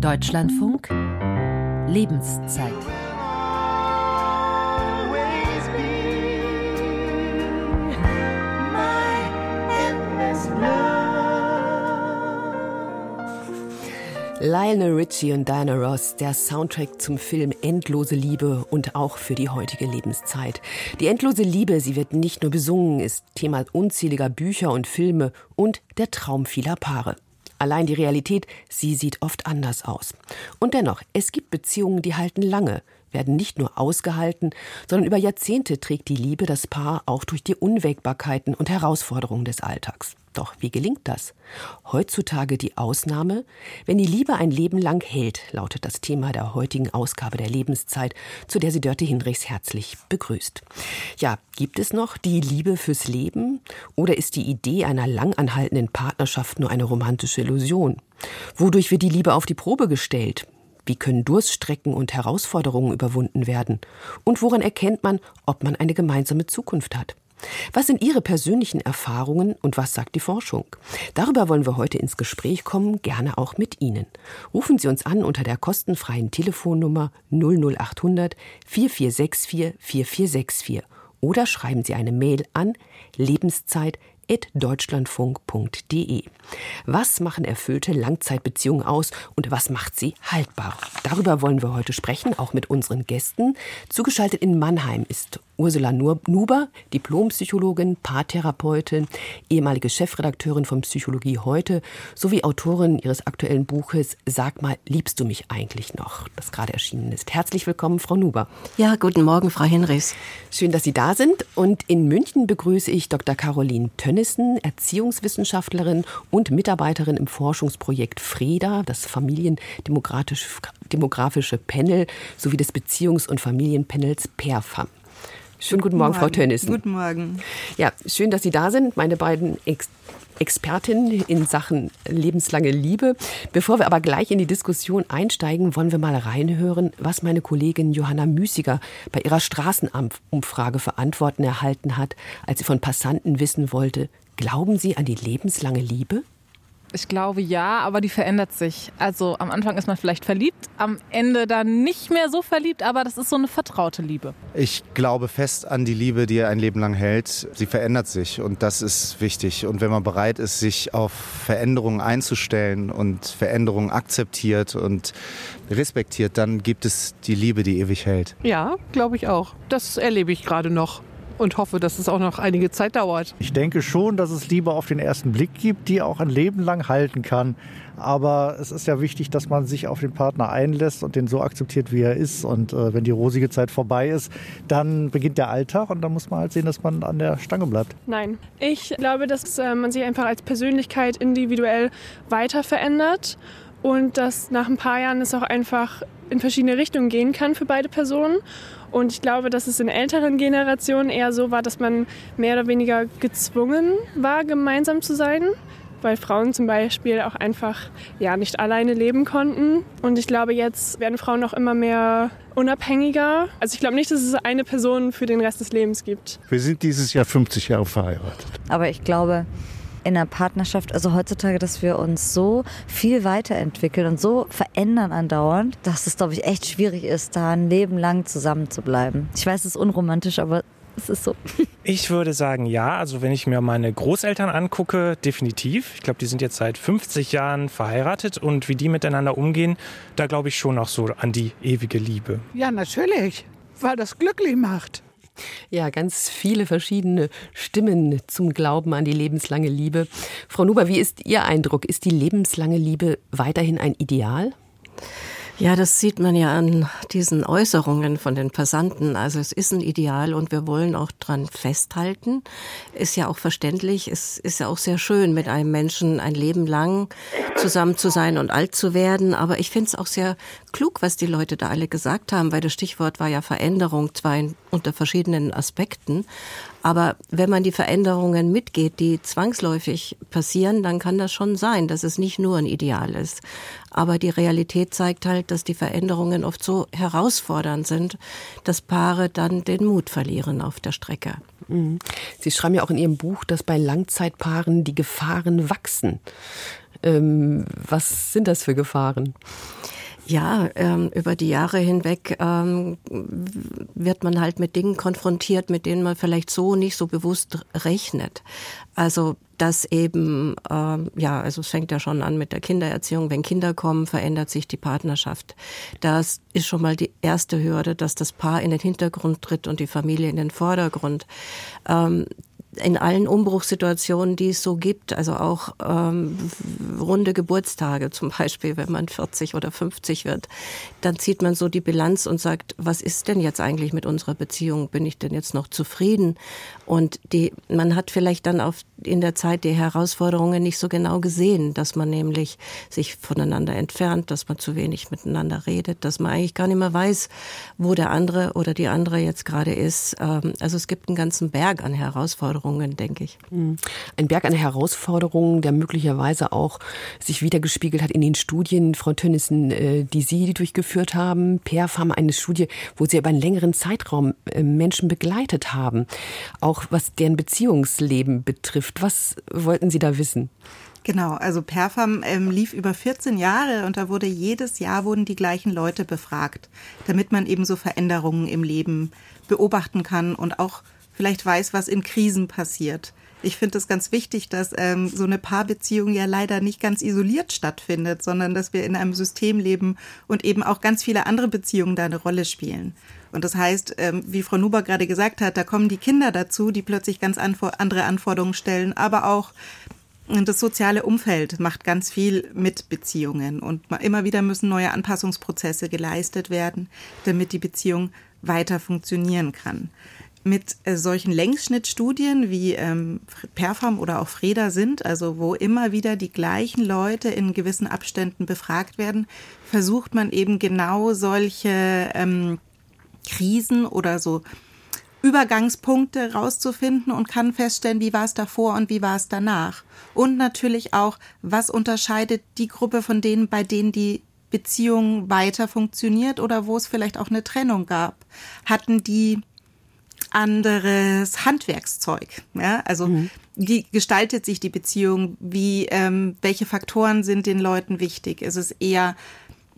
Deutschlandfunk Lebenszeit. Lionel Richie und Diana Ross, der Soundtrack zum Film Endlose Liebe und auch für die heutige Lebenszeit. Die endlose Liebe, sie wird nicht nur besungen, ist Thema unzähliger Bücher und Filme und der Traum vieler Paare. Allein die Realität, sie sieht oft anders aus. Und dennoch, es gibt Beziehungen, die halten lange, werden nicht nur ausgehalten, sondern über Jahrzehnte trägt die Liebe das Paar auch durch die Unwägbarkeiten und Herausforderungen des Alltags. Doch wie gelingt das? Heutzutage die Ausnahme? Wenn die Liebe ein Leben lang hält, lautet das Thema der heutigen Ausgabe der Lebenszeit, zu der sie Dörte Hinrichs herzlich begrüßt. Ja, gibt es noch die Liebe fürs Leben? Oder ist die Idee einer langanhaltenden Partnerschaft nur eine romantische Illusion? Wodurch wird die Liebe auf die Probe gestellt? Wie können Durststrecken und Herausforderungen überwunden werden? Und woran erkennt man, ob man eine gemeinsame Zukunft hat? Was sind Ihre persönlichen Erfahrungen und was sagt die Forschung? Darüber wollen wir heute ins Gespräch kommen, gerne auch mit Ihnen. Rufen Sie uns an unter der kostenfreien Telefonnummer 00800 4464 4464 oder schreiben Sie eine Mail an lebenszeit deutschlandfunk.de. Was machen erfüllte Langzeitbeziehungen aus und was macht sie haltbar? Darüber wollen wir heute sprechen, auch mit unseren Gästen. Zugeschaltet in Mannheim ist Ursula Nuber, Diplompsychologin, Paartherapeutin, ehemalige Chefredakteurin von Psychologie heute sowie Autorin ihres aktuellen Buches Sag mal, liebst du mich eigentlich noch? Das gerade erschienen ist. Herzlich willkommen, Frau Nuber. Ja, guten Morgen, Frau Hinrichs. Schön, dass Sie da sind. Und in München begrüße ich Dr. Caroline Tönnissen, Erziehungswissenschaftlerin und Mitarbeiterin im Forschungsprojekt FREDA, das Familiendemografische Panel sowie des Beziehungs- und Familienpanels PERFAM. Schönen guten, guten Morgen, Morgen, Frau Tönnissen. Guten Morgen. Ja, schön, dass Sie da sind, meine beiden Ex Expertinnen in Sachen lebenslange Liebe. Bevor wir aber gleich in die Diskussion einsteigen, wollen wir mal reinhören, was meine Kollegin Johanna Müßiger bei ihrer Straßenumfrage für Antworten erhalten hat, als sie von Passanten wissen wollte, glauben Sie an die lebenslange Liebe? Ich glaube ja, aber die verändert sich. Also am Anfang ist man vielleicht verliebt, am Ende dann nicht mehr so verliebt, aber das ist so eine vertraute Liebe. Ich glaube fest an die Liebe, die ein Leben lang hält. Sie verändert sich und das ist wichtig. Und wenn man bereit ist, sich auf Veränderungen einzustellen und Veränderungen akzeptiert und respektiert, dann gibt es die Liebe, die ewig hält. Ja, glaube ich auch. Das erlebe ich gerade noch und hoffe, dass es auch noch einige Zeit dauert. Ich denke schon, dass es Liebe auf den ersten Blick gibt, die auch ein Leben lang halten kann. Aber es ist ja wichtig, dass man sich auf den Partner einlässt und den so akzeptiert, wie er ist. Und äh, wenn die rosige Zeit vorbei ist, dann beginnt der Alltag und dann muss man halt sehen, dass man an der Stange bleibt. Nein, ich glaube, dass äh, man sich einfach als Persönlichkeit individuell weiter verändert und dass nach ein paar Jahren es auch einfach in verschiedene Richtungen gehen kann für beide Personen. Und ich glaube, dass es in älteren Generationen eher so war, dass man mehr oder weniger gezwungen war, gemeinsam zu sein, weil Frauen zum Beispiel auch einfach ja nicht alleine leben konnten. Und ich glaube, jetzt werden Frauen auch immer mehr unabhängiger. Also ich glaube nicht, dass es eine Person für den Rest des Lebens gibt. Wir sind dieses Jahr 50 Jahre verheiratet. Aber ich glaube, in der Partnerschaft, also heutzutage, dass wir uns so viel weiterentwickeln und so verändern andauernd, dass es, glaube ich, echt schwierig ist, da ein Leben lang zusammen zu bleiben. Ich weiß, es ist unromantisch, aber es ist so. Ich würde sagen, ja. Also wenn ich mir meine Großeltern angucke, definitiv. Ich glaube, die sind jetzt seit 50 Jahren verheiratet und wie die miteinander umgehen, da glaube ich schon noch so an die ewige Liebe. Ja, natürlich, weil das glücklich macht. Ja, ganz viele verschiedene Stimmen zum Glauben an die lebenslange Liebe. Frau Nuber, wie ist Ihr Eindruck? Ist die lebenslange Liebe weiterhin ein Ideal? Ja, das sieht man ja an diesen Äußerungen von den Passanten. Also es ist ein Ideal und wir wollen auch dran festhalten. Ist ja auch verständlich. Es ist ja auch sehr schön, mit einem Menschen ein Leben lang zusammen zu sein und alt zu werden. Aber ich finde es auch sehr klug, was die Leute da alle gesagt haben, weil das Stichwort war ja Veränderung, zwar in, unter verschiedenen Aspekten. Aber wenn man die Veränderungen mitgeht, die zwangsläufig passieren, dann kann das schon sein, dass es nicht nur ein Ideal ist. Aber die Realität zeigt halt, dass die Veränderungen oft so herausfordernd sind, dass Paare dann den Mut verlieren auf der Strecke. Mhm. Sie schreiben ja auch in Ihrem Buch, dass bei Langzeitpaaren die Gefahren wachsen. Ähm, was sind das für Gefahren? Ja, ähm, über die Jahre hinweg ähm, wird man halt mit Dingen konfrontiert, mit denen man vielleicht so nicht so bewusst rechnet. Also dass eben, ähm, ja, also es fängt ja schon an mit der Kindererziehung. Wenn Kinder kommen, verändert sich die Partnerschaft. Das ist schon mal die erste Hürde, dass das Paar in den Hintergrund tritt und die Familie in den Vordergrund. Ähm, in allen Umbruchssituationen, die es so gibt, also auch ähm, runde Geburtstage zum Beispiel, wenn man 40 oder 50 wird, dann zieht man so die Bilanz und sagt, was ist denn jetzt eigentlich mit unserer Beziehung? Bin ich denn jetzt noch zufrieden? Und die, man hat vielleicht dann auf, in der Zeit die Herausforderungen nicht so genau gesehen, dass man nämlich sich voneinander entfernt, dass man zu wenig miteinander redet, dass man eigentlich gar nicht mehr weiß, wo der andere oder die andere jetzt gerade ist. Ähm, also es gibt einen ganzen Berg an Herausforderungen Herausforderungen, denke ich. Hm. Ein Berg an Herausforderungen, der möglicherweise auch sich wiedergespiegelt hat in den Studien, Frau Tönnissen, äh, die Sie durchgeführt haben. PERFAM, eine Studie, wo Sie über einen längeren Zeitraum äh, Menschen begleitet haben, auch was deren Beziehungsleben betrifft. Was wollten Sie da wissen? Genau, also Perfam ähm, lief über 14 Jahre und da wurde jedes Jahr wurden die gleichen Leute befragt, damit man eben so Veränderungen im Leben beobachten kann und auch vielleicht weiß, was in Krisen passiert. Ich finde es ganz wichtig, dass ähm, so eine Paarbeziehung ja leider nicht ganz isoliert stattfindet, sondern dass wir in einem System leben und eben auch ganz viele andere Beziehungen da eine Rolle spielen. Und das heißt, ähm, wie Frau Nuber gerade gesagt hat, da kommen die Kinder dazu, die plötzlich ganz andere Anforderungen stellen, aber auch das soziale Umfeld macht ganz viel mit Beziehungen und immer wieder müssen neue Anpassungsprozesse geleistet werden, damit die Beziehung weiter funktionieren kann mit äh, solchen Längsschnittstudien wie ähm, Perfam oder auch Freda sind, also wo immer wieder die gleichen Leute in gewissen Abständen befragt werden, versucht man eben genau solche ähm, Krisen oder so Übergangspunkte rauszufinden und kann feststellen, wie war es davor und wie war es danach. Und natürlich auch, was unterscheidet die Gruppe von denen, bei denen die Beziehung weiter funktioniert oder wo es vielleicht auch eine Trennung gab. Hatten die anderes Handwerkszeug. Ja? Also mhm. wie gestaltet sich die Beziehung? Wie ähm, welche Faktoren sind den Leuten wichtig? Ist es eher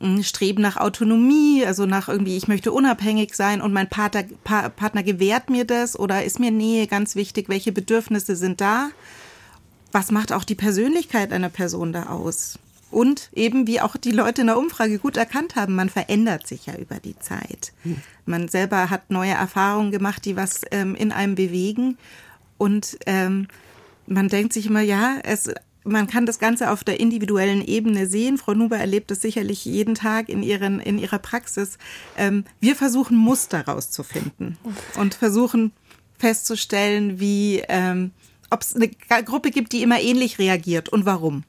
ein Streben nach Autonomie, also nach irgendwie, ich möchte unabhängig sein und mein Partner, pa Partner gewährt mir das oder ist mir Nähe ganz wichtig? Welche Bedürfnisse sind da? Was macht auch die Persönlichkeit einer Person da aus? Und eben, wie auch die Leute in der Umfrage gut erkannt haben, man verändert sich ja über die Zeit. Hm. Man selber hat neue Erfahrungen gemacht, die was ähm, in einem bewegen. Und ähm, man denkt sich immer, ja, es, man kann das Ganze auf der individuellen Ebene sehen. Frau Nuber erlebt es sicherlich jeden Tag in, ihren, in ihrer Praxis. Ähm, wir versuchen Muster rauszufinden und versuchen festzustellen, wie, ähm, ob es eine Gruppe gibt, die immer ähnlich reagiert und warum.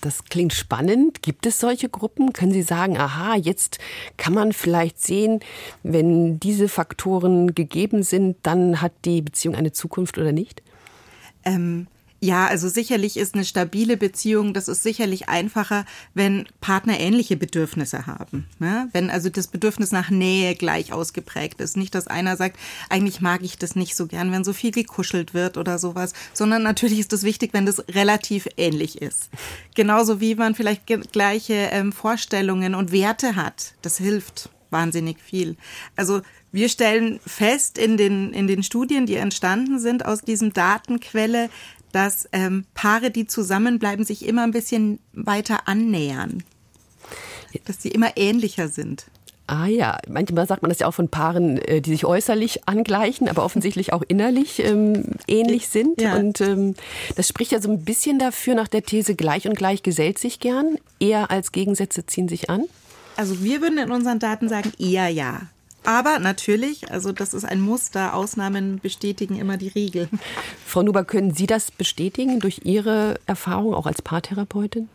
Das klingt spannend. Gibt es solche Gruppen? Können Sie sagen, aha, jetzt kann man vielleicht sehen, wenn diese Faktoren gegeben sind, dann hat die Beziehung eine Zukunft oder nicht? Ähm, ja, also sicherlich ist eine stabile Beziehung, das ist sicherlich einfacher, wenn Partner ähnliche Bedürfnisse haben. Ja? Wenn also das Bedürfnis nach Nähe gleich ausgeprägt ist. Nicht, dass einer sagt, eigentlich mag ich das nicht so gern, wenn so viel gekuschelt wird oder sowas, sondern natürlich ist es wichtig, wenn das relativ ähnlich ist. Genauso wie man vielleicht gleiche ähm, Vorstellungen und Werte hat. Das hilft wahnsinnig viel. Also wir stellen fest in den, in den Studien, die entstanden sind aus diesem Datenquelle, dass ähm, Paare, die zusammenbleiben, sich immer ein bisschen weiter annähern. Dass sie immer ähnlicher sind. Ah ja, manchmal sagt man das ja auch von Paaren, äh, die sich äußerlich angleichen, aber offensichtlich auch innerlich ähm, ähnlich sind. Ja. Und ähm, das spricht ja so ein bisschen dafür nach der These, gleich und gleich gesellt sich gern, eher als Gegensätze ziehen sich an. Also wir würden in unseren Daten sagen, eher ja. Aber natürlich, also das ist ein Muster, Ausnahmen bestätigen immer die Regel. Frau Nuber, können Sie das bestätigen durch Ihre Erfahrung auch als Paartherapeutin?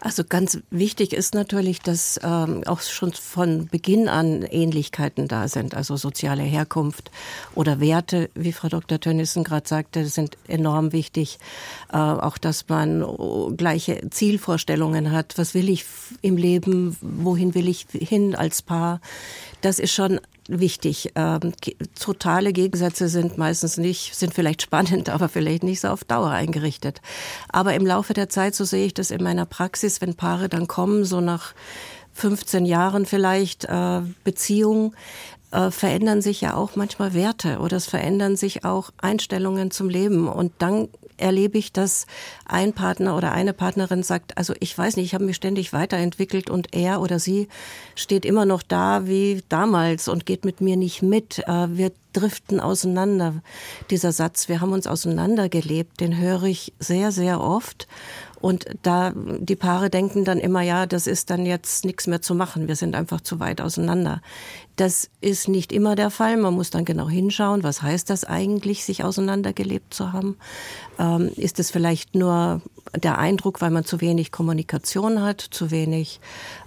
Also ganz wichtig ist natürlich, dass ähm, auch schon von Beginn an Ähnlichkeiten da sind, also soziale Herkunft oder Werte, wie Frau Dr. Tönnissen gerade sagte, sind enorm wichtig. Äh, auch, dass man gleiche Zielvorstellungen hat. Was will ich im Leben? Wohin will ich hin als Paar? Das ist schon wichtig. Ähm, totale Gegensätze sind meistens nicht, sind vielleicht spannend, aber vielleicht nicht so auf Dauer eingerichtet. Aber im Laufe der Zeit, so sehe ich das in meiner Praxis, wenn Paare dann kommen, so nach 15 Jahren vielleicht äh, Beziehung, äh, verändern sich ja auch manchmal Werte oder es verändern sich auch Einstellungen zum Leben. Und dann erlebe ich, dass ein Partner oder eine Partnerin sagt, also ich weiß nicht, ich habe mich ständig weiterentwickelt und er oder sie steht immer noch da wie damals und geht mit mir nicht mit. Äh, wir driften auseinander. Dieser Satz, wir haben uns auseinandergelebt, den höre ich sehr, sehr oft. Und da die Paare denken dann immer, ja, das ist dann jetzt nichts mehr zu machen. Wir sind einfach zu weit auseinander. Das ist nicht immer der Fall. Man muss dann genau hinschauen, was heißt das eigentlich, sich auseinandergelebt zu haben. Ähm, ist es vielleicht nur der Eindruck, weil man zu wenig Kommunikation hat, zu wenig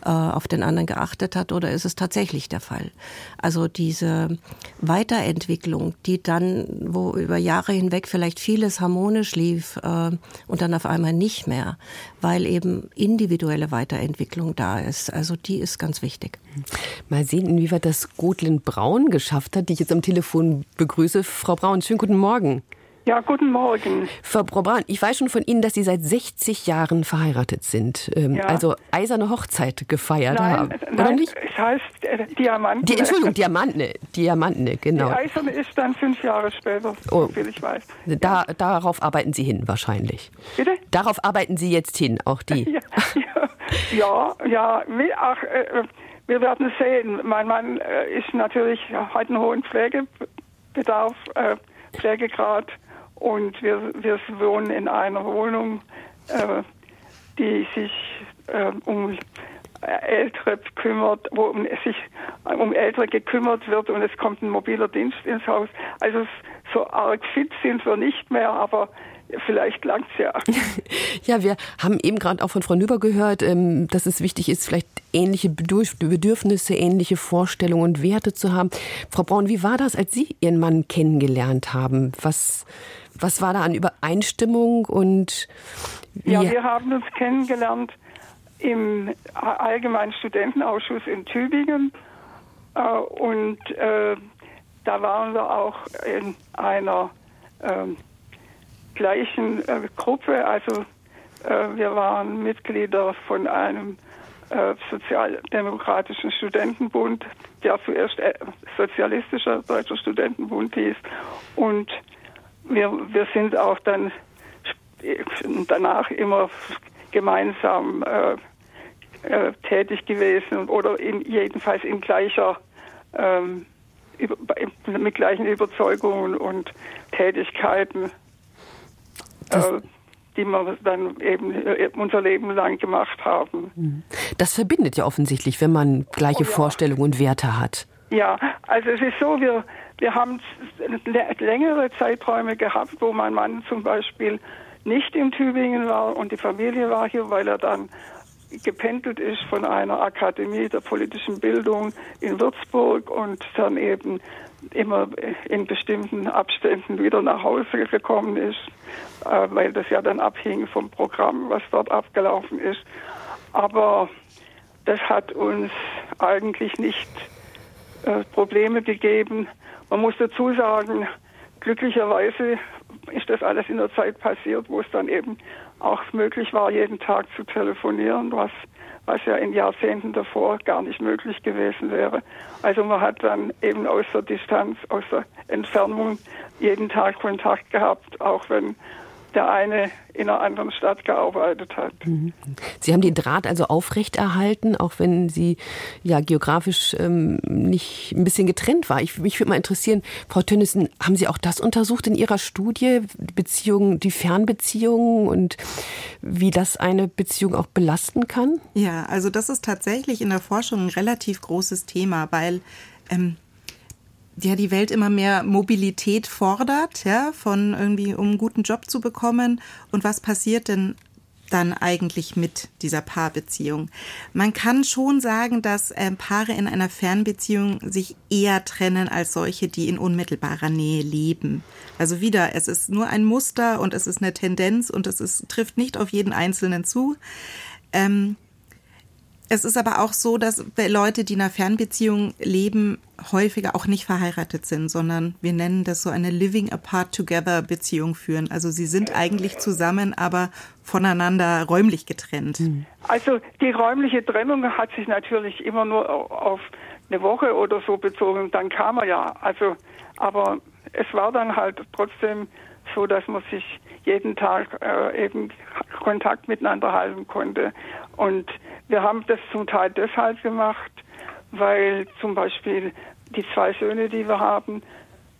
äh, auf den anderen geachtet hat, oder ist es tatsächlich der Fall? Also diese Weiterentwicklung, die dann, wo über Jahre hinweg vielleicht vieles harmonisch lief äh, und dann auf einmal nicht mehr, weil eben individuelle Weiterentwicklung da ist. Also die ist ganz wichtig. Mal sehen, inwieweit das Gotlen Braun geschafft hat, die ich jetzt am Telefon begrüße. Frau Braun, schönen guten Morgen. Ja, guten Morgen. Frau Braun, ich weiß schon von Ihnen, dass Sie seit 60 Jahren verheiratet sind. Ähm, ja. Also eiserne Hochzeit gefeiert nein, haben. Oder nein, nicht? Es heißt äh, Diamantene. Die, Entschuldigung, Diamantene. Diamantene, genau. Die eiserne ist dann fünf Jahre später, oh. soviel ich weiß. Da, darauf arbeiten Sie hin, wahrscheinlich. Bitte? Darauf arbeiten Sie jetzt hin, auch die. ja, ja, ja, ach, äh, wir werden sehen. Mein Mann äh, ist natürlich, hat einen hohen Pflegebedarf, äh, Pflegegrad und wir, wir wohnen in einer Wohnung, äh, die sich äh, um Ältere kümmert, wo sich um Ältere gekümmert wird und es kommt ein mobiler Dienst ins Haus. Also so arg fit sind wir nicht mehr, aber vielleicht langt's ja. ja, wir haben eben gerade auch von Frau Nüber gehört, ähm, dass es wichtig ist, vielleicht ähnliche Bedürfnisse, ähnliche Vorstellungen und Werte zu haben. Frau Braun, wie war das, als Sie Ihren Mann kennengelernt haben? Was, was war da an Übereinstimmung und? Ja, wir haben uns kennengelernt im Allgemeinen Studentenausschuss in Tübingen äh, und äh, da waren wir auch in einer äh, gleichen äh, Gruppe, also äh, wir waren Mitglieder von einem äh, sozialdemokratischen Studentenbund, der zuerst sozialistischer deutscher Studentenbund hieß. Und wir, wir sind auch dann danach immer gemeinsam äh, äh, tätig gewesen oder in, jedenfalls in gleicher ähm, über, mit gleichen Überzeugungen und Tätigkeiten, äh, die wir dann eben äh, unser Leben lang gemacht haben. Mhm. Das verbindet ja offensichtlich, wenn man gleiche oh, ja. Vorstellungen und Werte hat. Ja, also es ist so, wir wir haben längere Zeiträume gehabt, wo mein Mann zum Beispiel nicht in Tübingen war und die Familie war hier, weil er dann gependelt ist von einer Akademie der politischen Bildung in Würzburg und dann eben immer in bestimmten Abständen wieder nach Hause gekommen ist, äh, weil das ja dann abhing vom Programm, was dort abgelaufen ist. Aber das hat uns eigentlich nicht äh, Probleme gegeben. Man muss dazu sagen, glücklicherweise ist das alles in der Zeit passiert, wo es dann eben auch möglich war, jeden Tag zu telefonieren, was, was ja in Jahrzehnten davor gar nicht möglich gewesen wäre. Also man hat dann eben aus der Distanz, aus der Entfernung jeden Tag Kontakt gehabt, auch wenn der eine in einer anderen Stadt gearbeitet hat. Mhm. Sie haben den Draht also aufrechterhalten, auch wenn Sie ja geografisch ähm, nicht ein bisschen getrennt war. Ich, mich würde mal interessieren, Frau Tönnissen, haben Sie auch das untersucht in Ihrer Studie, Beziehungen, die Fernbeziehungen und wie das eine Beziehung auch belasten kann? Ja, also das ist tatsächlich in der Forschung ein relativ großes Thema, weil ähm, ja die Welt immer mehr Mobilität fordert, ja, von irgendwie, um einen guten Job zu bekommen. Und was passiert denn dann eigentlich mit dieser Paarbeziehung? Man kann schon sagen, dass äh, Paare in einer Fernbeziehung sich eher trennen als solche, die in unmittelbarer Nähe leben. Also wieder, es ist nur ein Muster und es ist eine Tendenz und es ist, trifft nicht auf jeden Einzelnen zu. Ähm, Es ist aber auch so, dass Leute, die in einer Fernbeziehung leben, häufiger auch nicht verheiratet sind, sondern wir nennen das so eine Living Apart Together Beziehung führen. Also sie sind eigentlich zusammen, aber voneinander räumlich getrennt. Hm. Also die räumliche Trennung hat sich natürlich immer nur auf eine Woche oder so bezogen. Dann kam er ja. Also, aber es war dann halt trotzdem so, dass man sich jeden Tag äh, eben Kontakt miteinander halten konnte. Und wir haben das zum Teil deshalb gemacht, weil zum Beispiel die zwei Söhne, die wir haben,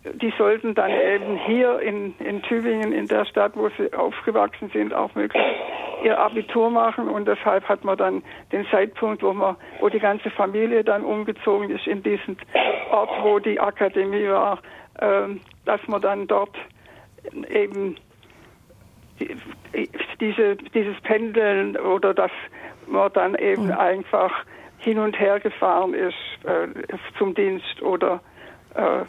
die sollten dann eben hier in, in Tübingen, in der Stadt, wo sie aufgewachsen sind, auch möglichst ihr Abitur machen. Und deshalb hat man dann den Zeitpunkt, wo man, wo die ganze Familie dann umgezogen ist in diesen Ort, wo die Akademie war, äh, dass man dann dort eben diese, dieses Pendeln oder dass man dann eben mhm. einfach hin und her gefahren ist äh, zum Dienst oder äh,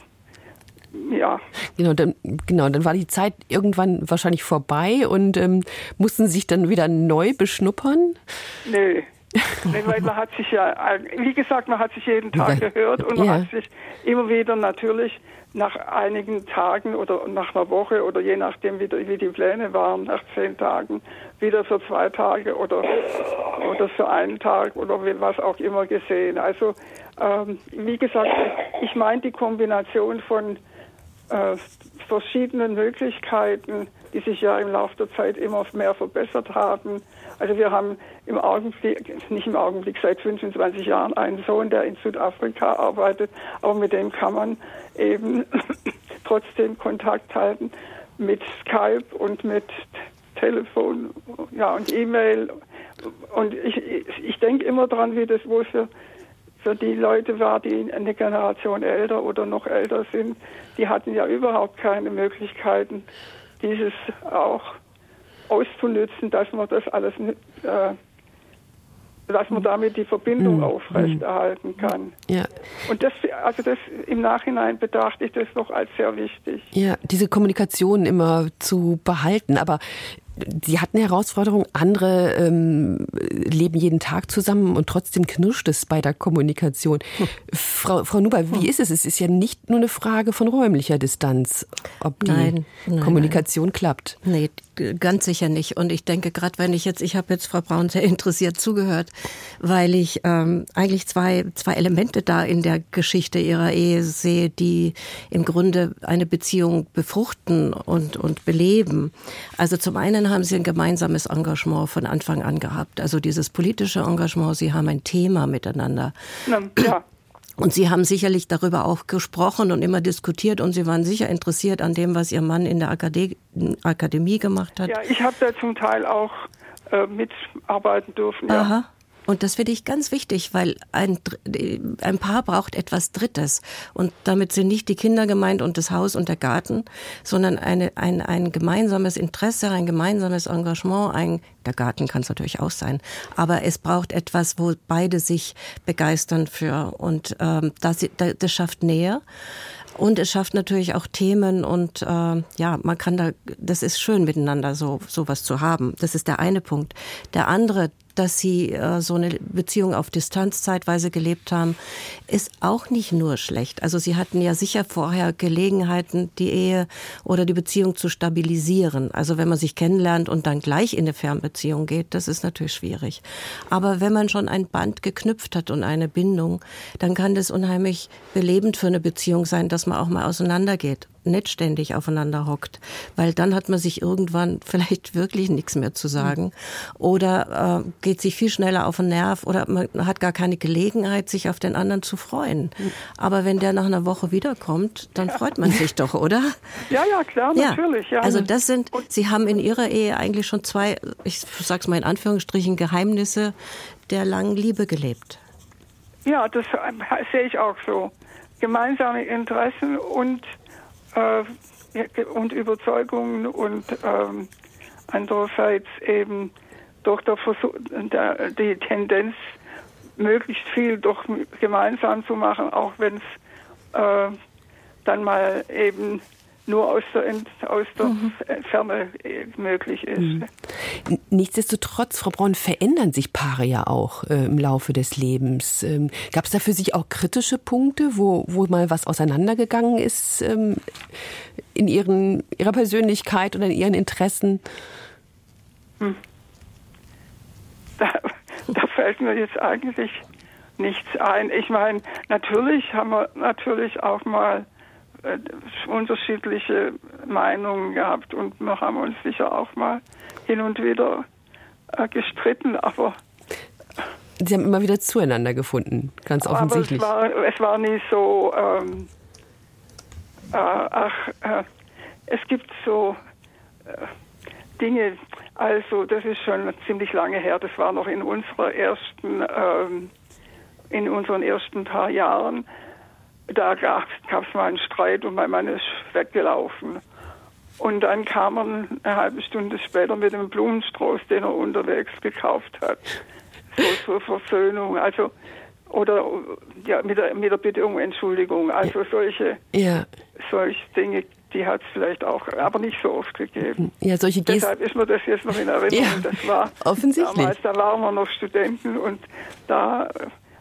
ja. Genau dann, genau, dann war die Zeit irgendwann wahrscheinlich vorbei und ähm, mussten sich dann wieder neu beschnuppern? Nö. Weil man hat sich ja, wie gesagt, man hat sich jeden Tag gehört und man ja. hat sich immer wieder natürlich nach einigen Tagen oder nach einer Woche oder je nachdem, wie, wie die Pläne waren, nach zehn Tagen wieder für zwei Tage oder, oder für einen Tag oder was auch immer gesehen. Also ähm, wie gesagt, ich meine die Kombination von äh, verschiedenen Möglichkeiten, die sich ja im Laufe der Zeit immer mehr verbessert haben. Also wir haben im Augenblick, nicht im Augenblick, seit 25 Jahren einen Sohn, der in Südafrika arbeitet, aber mit dem kann man eben trotzdem Kontakt halten mit Skype und mit Telefon ja, und E-Mail. Und ich, ich denke immer dran, wie das wohl für, für die Leute war, die eine Generation älter oder noch älter sind. Die hatten ja überhaupt keine Möglichkeiten, dieses auch auszunützen, dass man das alles äh, dass man damit die Verbindung mhm. aufrechterhalten kann. Ja. Und das, also das im Nachhinein betrachte ich das noch als sehr wichtig. Ja, diese Kommunikation immer zu behalten. Aber Sie hatten Herausforderungen, andere ähm, leben jeden Tag zusammen und trotzdem knirscht es bei der Kommunikation. Hm. Frau, Frau Nuber, wie hm. ist es? Es ist ja nicht nur eine Frage von räumlicher Distanz, ob die nein, nein, Kommunikation nein. klappt. Nee, ganz sicher nicht. Und ich denke, gerade wenn ich jetzt, ich habe jetzt Frau Braun sehr interessiert zugehört, weil ich ähm, eigentlich zwei, zwei Elemente da in der Geschichte ihrer Ehe sehe, die im Grunde eine Beziehung befruchten und, und beleben. Also zum einen haben sie ein gemeinsames Engagement von Anfang an gehabt. Also dieses politische Engagement, sie haben ein Thema miteinander. Ja. Und Sie haben sicherlich darüber auch gesprochen und immer diskutiert und Sie waren sicher interessiert an dem, was Ihr Mann in der Akademie, Akademie gemacht hat. Ja, ich habe da zum Teil auch äh, mitarbeiten dürfen. Ja. Aha. Und das finde ich ganz wichtig, weil ein, ein Paar braucht etwas Drittes. Und damit sind nicht die Kinder gemeint und das Haus und der Garten, sondern eine, ein, ein gemeinsames Interesse, ein gemeinsames Engagement. Ein, der Garten kann es natürlich auch sein. Aber es braucht etwas, wo beide sich begeistern für. Und ähm, das, das schafft Nähe. Und es schafft natürlich auch Themen und äh, ja, man kann da, das ist schön miteinander so sowas zu haben. Das ist der eine Punkt. Der andere, dass sie äh, so eine Beziehung auf Distanz zeitweise gelebt haben, ist auch nicht nur schlecht. Also sie hatten ja sicher vorher Gelegenheiten, die Ehe oder die Beziehung zu stabilisieren. Also wenn man sich kennenlernt und dann gleich in eine Fernbeziehung geht, das ist natürlich schwierig. Aber wenn man schon ein Band geknüpft hat und eine Bindung, dann kann das unheimlich belebend für eine Beziehung sein, dass man auch mal auseinandergeht nicht ständig aufeinander hockt, weil dann hat man sich irgendwann vielleicht wirklich nichts mehr zu sagen oder äh, geht sich viel schneller auf den Nerv oder man hat gar keine Gelegenheit, sich auf den anderen zu freuen. Aber wenn der nach einer Woche wiederkommt, dann freut man sich doch, oder? Ja, ja, klar, natürlich. Ja. Also das sind, Sie haben in Ihrer Ehe eigentlich schon zwei, ich sag's mal in Anführungsstrichen, Geheimnisse der langen Liebe gelebt. Ja, das äh, sehe ich auch so. Gemeinsame Interessen und äh, und Überzeugungen und ähm, andererseits eben doch der Versuch, der, die Tendenz, möglichst viel doch gemeinsam zu machen, auch wenn es äh, dann mal eben nur aus der, aus der mhm. Ferne äh, möglich ist. Mhm. Nichtsdestotrotz, Frau Braun, verändern sich Paare ja auch äh, im Laufe des Lebens. Ähm, Gab es da für sich auch kritische Punkte, wo, wo mal was auseinandergegangen ist ähm, in ihren, Ihrer Persönlichkeit oder in Ihren Interessen? Hm. Da, da fällt mir jetzt eigentlich nichts ein. Ich meine, natürlich haben wir natürlich auch mal unterschiedliche Meinungen gehabt und wir haben uns sicher auch mal hin und wieder äh, gestritten, aber Sie haben immer wieder zueinander gefunden, ganz offensichtlich. Aber es war, es war nie so, ähm, äh, ach, äh, es gibt so äh, Dinge, also das ist schon ziemlich lange her, das war noch in unserer ersten, ähm, in unseren ersten paar Jahren da gab es mal einen Streit und mein Mann ist weggelaufen. Und dann kam er eine halbe Stunde später mit einem Blumenstrauß, den er unterwegs gekauft hat. So zur Versöhnung. Also, oder ja, mit der, mit der Bitte um Entschuldigung. Also solche, ja. solche Dinge, die hat es vielleicht auch, aber nicht so oft gegeben. Ja, solche Gesten. Deshalb ist mir das jetzt noch in Erinnerung. Ja, das war offensichtlich. damals, da waren wir noch Studenten und da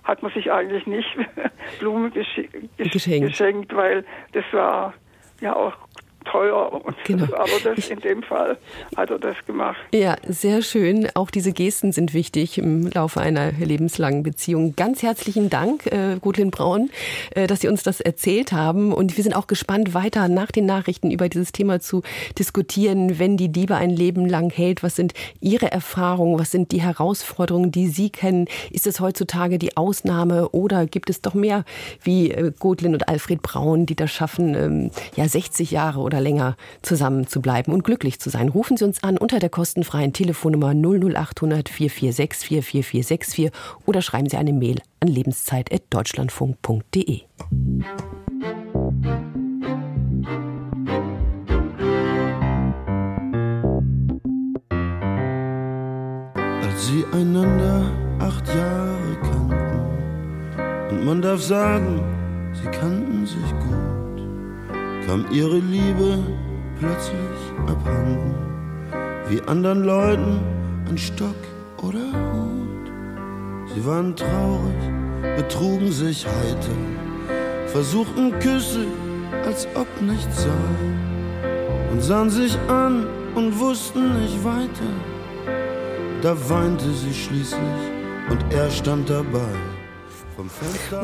hat man sich eigentlich nicht Blumen gesch geschenkt. geschenkt, weil das war ja auch teuer. Genau. Aber das, in dem Fall hat er das gemacht. Ja, sehr schön. Auch diese Gesten sind wichtig im Laufe einer lebenslangen Beziehung. Ganz herzlichen Dank, äh, Gudlin Braun, äh, dass Sie uns das erzählt haben. Und wir sind auch gespannt, weiter nach den Nachrichten über dieses Thema zu diskutieren. Wenn die Liebe ein Leben lang hält, was sind Ihre Erfahrungen? Was sind die Herausforderungen, die Sie kennen? Ist es heutzutage die Ausnahme oder gibt es doch mehr wie äh, Gudlin und Alfred Braun, die das schaffen, ähm, ja, 60 Jahre oder länger zusammen zu bleiben und glücklich zu sein. Rufen Sie uns an unter der kostenfreien Telefonnummer 00800 446 44464 oder schreiben Sie eine Mail an lebenszeit.deutschlandfunk.de. Als sie einander acht Jahre kannten und man darf sagen, sie kannten sich gut kam ihre Liebe plötzlich abhanden, wie anderen Leuten ein Stock oder Hut. Sie waren traurig, betrugen sich heiter, versuchten Küsse, als ob nichts sei, und sahen sich an und wussten nicht weiter. Da weinte sie schließlich und er stand dabei.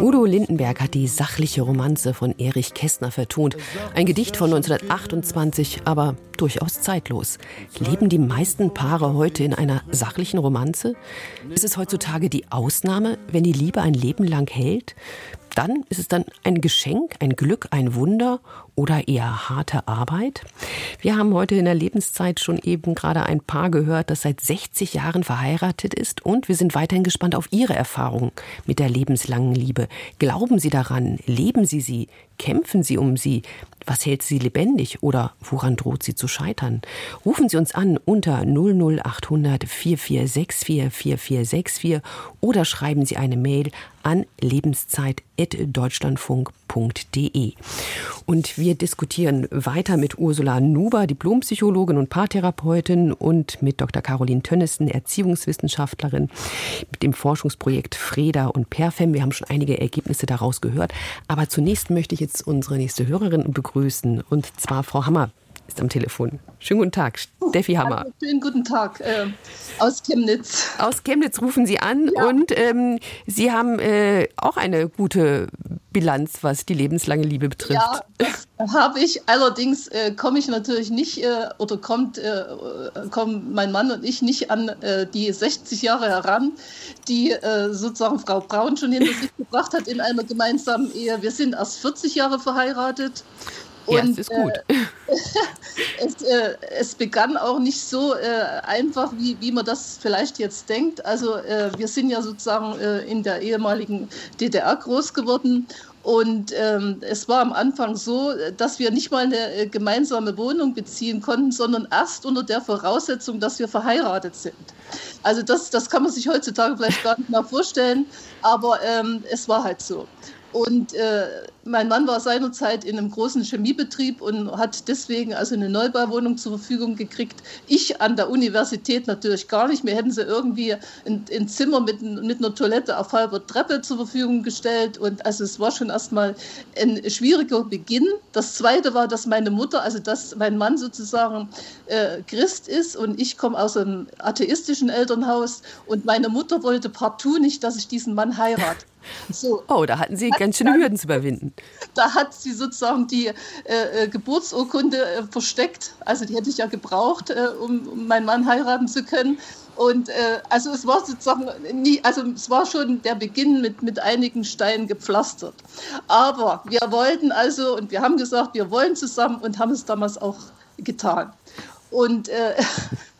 Udo Lindenberg hat die sachliche Romanze von Erich Kästner vertont. Ein Gedicht von 1928, aber durchaus zeitlos. Leben die meisten Paare heute in einer sachlichen Romanze? Ist es heutzutage die Ausnahme, wenn die Liebe ein Leben lang hält? dann? Ist es dann ein Geschenk, ein Glück, ein Wunder oder eher harte Arbeit? Wir haben heute in der Lebenszeit schon eben gerade ein Paar gehört, das seit 60 Jahren verheiratet ist und wir sind weiterhin gespannt auf Ihre Erfahrungen mit der lebenslangen Liebe. Glauben Sie daran? Leben Sie sie? Kämpfen Sie um sie? Was hält sie lebendig oder woran droht sie zu scheitern? Rufen Sie uns an unter 00800 4464 4464 oder schreiben Sie eine Mail an lebenszeit.deutschlandfunk.de. Und wir diskutieren weiter mit Ursula Nuber, Diplompsychologin und Paartherapeutin und mit Dr. Caroline Tönnissen, Erziehungswissenschaftlerin, mit dem Forschungsprojekt Freda und Perfem. Wir haben schon einige Ergebnisse daraus gehört. Aber zunächst möchte ich jetzt unsere nächste Hörerin begrüßen, und zwar Frau Hammer ist am Telefon. Schönen guten Tag, Steffi Hammer. Also, schönen guten Tag äh, aus Chemnitz. Aus Chemnitz rufen Sie an ja. und ähm, Sie haben äh, auch eine gute Bilanz, was die lebenslange Liebe betrifft. Ja, das habe ich. Allerdings äh, komme ich natürlich nicht äh, oder kommt, äh, kommen mein Mann und ich nicht an äh, die 60 Jahre heran, die sozusagen Frau Braun schon hinter sich gebracht hat in einer gemeinsamen Ehe. Wir sind erst 40 Jahre verheiratet. Und, ja, das ist gut. Äh, es, äh, es, begann auch nicht so äh, einfach, wie, wie man das vielleicht jetzt denkt. Also äh, wir sind ja sozusagen äh, in der ehemaligen DDR groß geworden und ähm, es war am Anfang so, dass wir nicht mal eine äh, gemeinsame Wohnung beziehen konnten, sondern erst unter der Voraussetzung, dass wir verheiratet sind. Also das, das kann man sich heutzutage vielleicht gar nicht mehr vorstellen, aber ähm, es war halt so. Und äh, mein Mann war seinerzeit in einem großen Chemiebetrieb und hat deswegen also eine Neubauwohnung zur Verfügung gekriegt. Ich an der Universität natürlich gar nicht. Mir hätten sie irgendwie ein, ein Zimmer mit, mit einer Toilette auf halber Treppe zur Verfügung gestellt. Und also es war schon erstmal ein schwieriger Beginn. Das Zweite war, dass meine Mutter, also dass mein Mann sozusagen äh, Christ ist und ich komme aus einem atheistischen Elternhaus und meine Mutter wollte partout nicht, dass ich diesen Mann heirate. So. Oh, da hatten Sie ganz schöne Hürden zu überwinden. Da hat sie sozusagen die äh, äh, Geburtsurkunde äh, versteckt. Also die hätte ich ja gebraucht, äh, um, um, meinen Mann heiraten zu können. Und äh, also es war sozusagen nie, also es war schon der Beginn mit, mit einigen Steinen gepflastert. Aber wir wollten also, und wir haben gesagt, wir wollen zusammen und haben es damals auch getan. Und äh,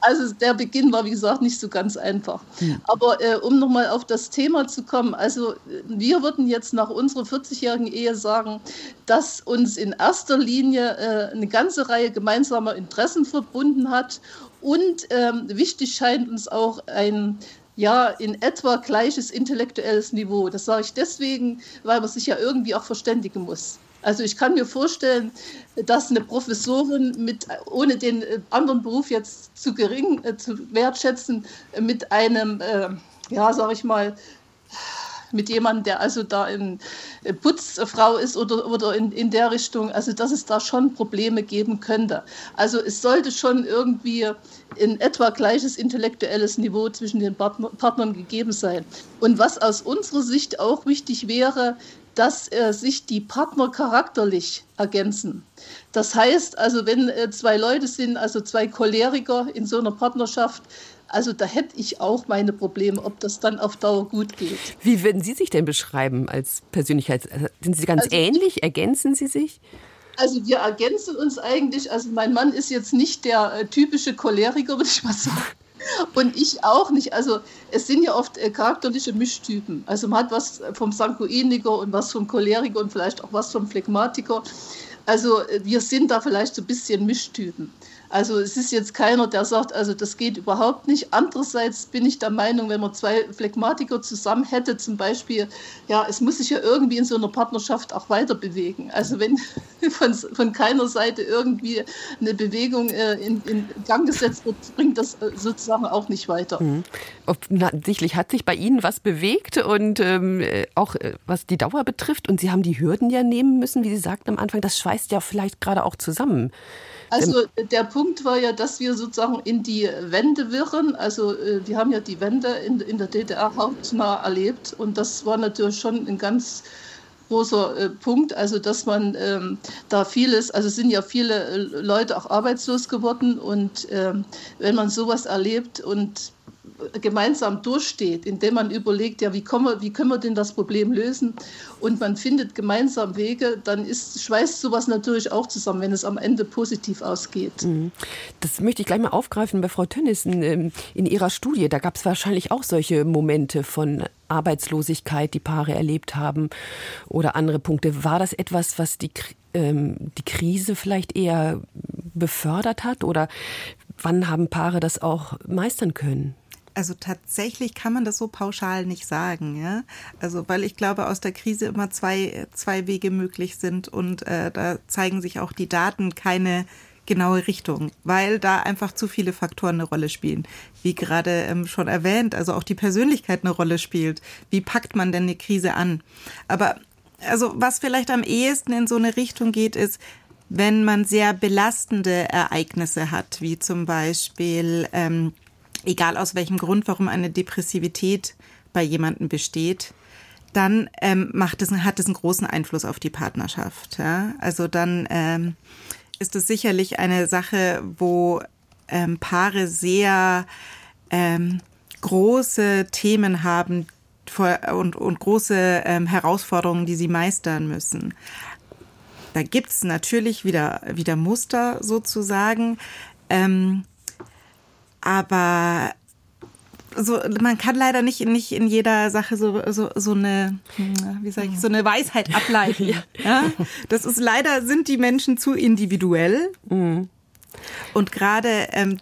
Also der Beginn war, wie gesagt, nicht so ganz einfach. Ja. Aber äh, um nochmal auf das Thema zu kommen, also wir würden jetzt nach unserer 40-jährigen Ehe sagen, dass uns in erster Linie äh, eine ganze Reihe gemeinsamer Interessen verbunden hat und ähm, wichtig scheint uns auch ein ja, in etwa gleiches intellektuelles Niveau. Das sage ich deswegen, weil man sich ja irgendwie auch verständigen muss. Also ich kann mir vorstellen, dass eine Professorin mit, ohne den äh, anderen Beruf jetzt zu gering äh, zu wertschätzen, mit einem, äh, ja, sag ich mal, mit jemandem, der also da in äh, Putzfrau ist oder, oder in, in der Richtung, also dass es da schon Probleme geben könnte. Also es sollte schon irgendwie in etwa gleiches intellektuelles Niveau zwischen den Partnern gegeben sein. Und was aus unserer Sicht auch wichtig wäre, dass äh, sich die Partner charakterlich ergänzen. Das heißt, also wenn äh, zwei Leute sind, also zwei Choleriker in so einer Partnerschaft, also da hätte ich auch meine Probleme, ob das dann auf Dauer gut geht. Wie würden Sie sich denn beschreiben als Persönlichkeit? Sind Sie ganz also, ähnlich? Ergänzen Sie sich? Also wir ergänzen uns eigentlich. Also mein Mann ist jetzt nicht der äh, typische Choleriker, würde ich mal sagen. Und ich auch nicht. Also es sind ja oft äh, charakterliche Mischtypen. Also man hat was vom Sanguiniker und was vom Choleriker und vielleicht auch was vom Phlegmatiker. Also äh, wir sind da vielleicht so ein bisschen Mischtypen. Also es ist jetzt keiner, der sagt, also das geht überhaupt nicht. Andererseits bin ich der Meinung, wenn man zwei Phlegmatiker zusammen hätte, zum Beispiel, ja, es muss sich ja irgendwie in so einer Partnerschaft auch weiter bewegen. Also wenn von, von keiner Seite irgendwie eine Bewegung äh, in, in, Gang gesetzt wird, bringt das äh, sozusagen auch nicht weiter. Mhm. Offensichtlich hat sich bei Ihnen was bewegt und ähm, äh, auch äh, was die Dauer betrifft. Und Sie haben die Hürden ja nehmen müssen, wie Sie sagten am Anfang, das schweißt ja vielleicht gerade auch zusammen. Also der Punkt war ja, dass wir sozusagen in die Wende wirren. Also äh, wir haben ja die Wende in, in der DDR hauptnah erlebt und das war natürlich schon ein ganz großer äh, Punkt, also dass man ähm, da vieles, also sind ja viele äh, Leute auch arbeitslos geworden und ähm, wenn man sowas erlebt und gemeinsam durchsteht, indem man überlegt, ja, wie, wir, wie können wir denn das Problem lösen und man findet gemeinsam Wege, dann ist, schweißt sowas natürlich auch zusammen, wenn es am Ende positiv ausgeht. Mhm. Das möchte ich gleich mal aufgreifen bei Frau Tönnissen. Ähm, in Ihrer Studie, da gab es wahrscheinlich auch solche Momente von Arbeitslosigkeit, die Paare erlebt haben oder andere Punkte. War das etwas, was die, ähm, die Krise vielleicht eher befördert hat oder wann haben Paare das auch meistern können? Also tatsächlich kann man das so pauschal nicht sagen, ja. Also weil ich glaube, aus der Krise immer zwei, zwei Wege möglich sind und äh, da zeigen sich auch die Daten keine genaue Richtung, weil da einfach zu viele Faktoren eine Rolle spielen. Wie gerade ähm, schon erwähnt, also auch die Persönlichkeit eine Rolle spielt. Wie packt man denn eine Krise an? Aber also was vielleicht am ehesten in so eine Richtung geht, ist, wenn man sehr belastende Ereignisse hat, wie zum Beispiel ähm, egal aus welchem Grund, warum eine Depressivität bei jemandem besteht, dann ähm, macht es, hat es einen großen Einfluss auf die Partnerschaft. Ja? Also dann ähm, ist es sicherlich eine Sache, wo ähm, Paare sehr ähm, große Themen haben und, und große ähm, Herausforderungen, die sie meistern müssen. Da gibt es natürlich wieder, wieder Muster sozusagen. Ähm, aber so, man kann leider nicht, nicht in jeder Sache so, so, so eine, wie sage ich, so eine Weisheit ableiten. ja. ja. Das ist leider sind die Menschen zu individuell. Mhm. Und gerade ähm,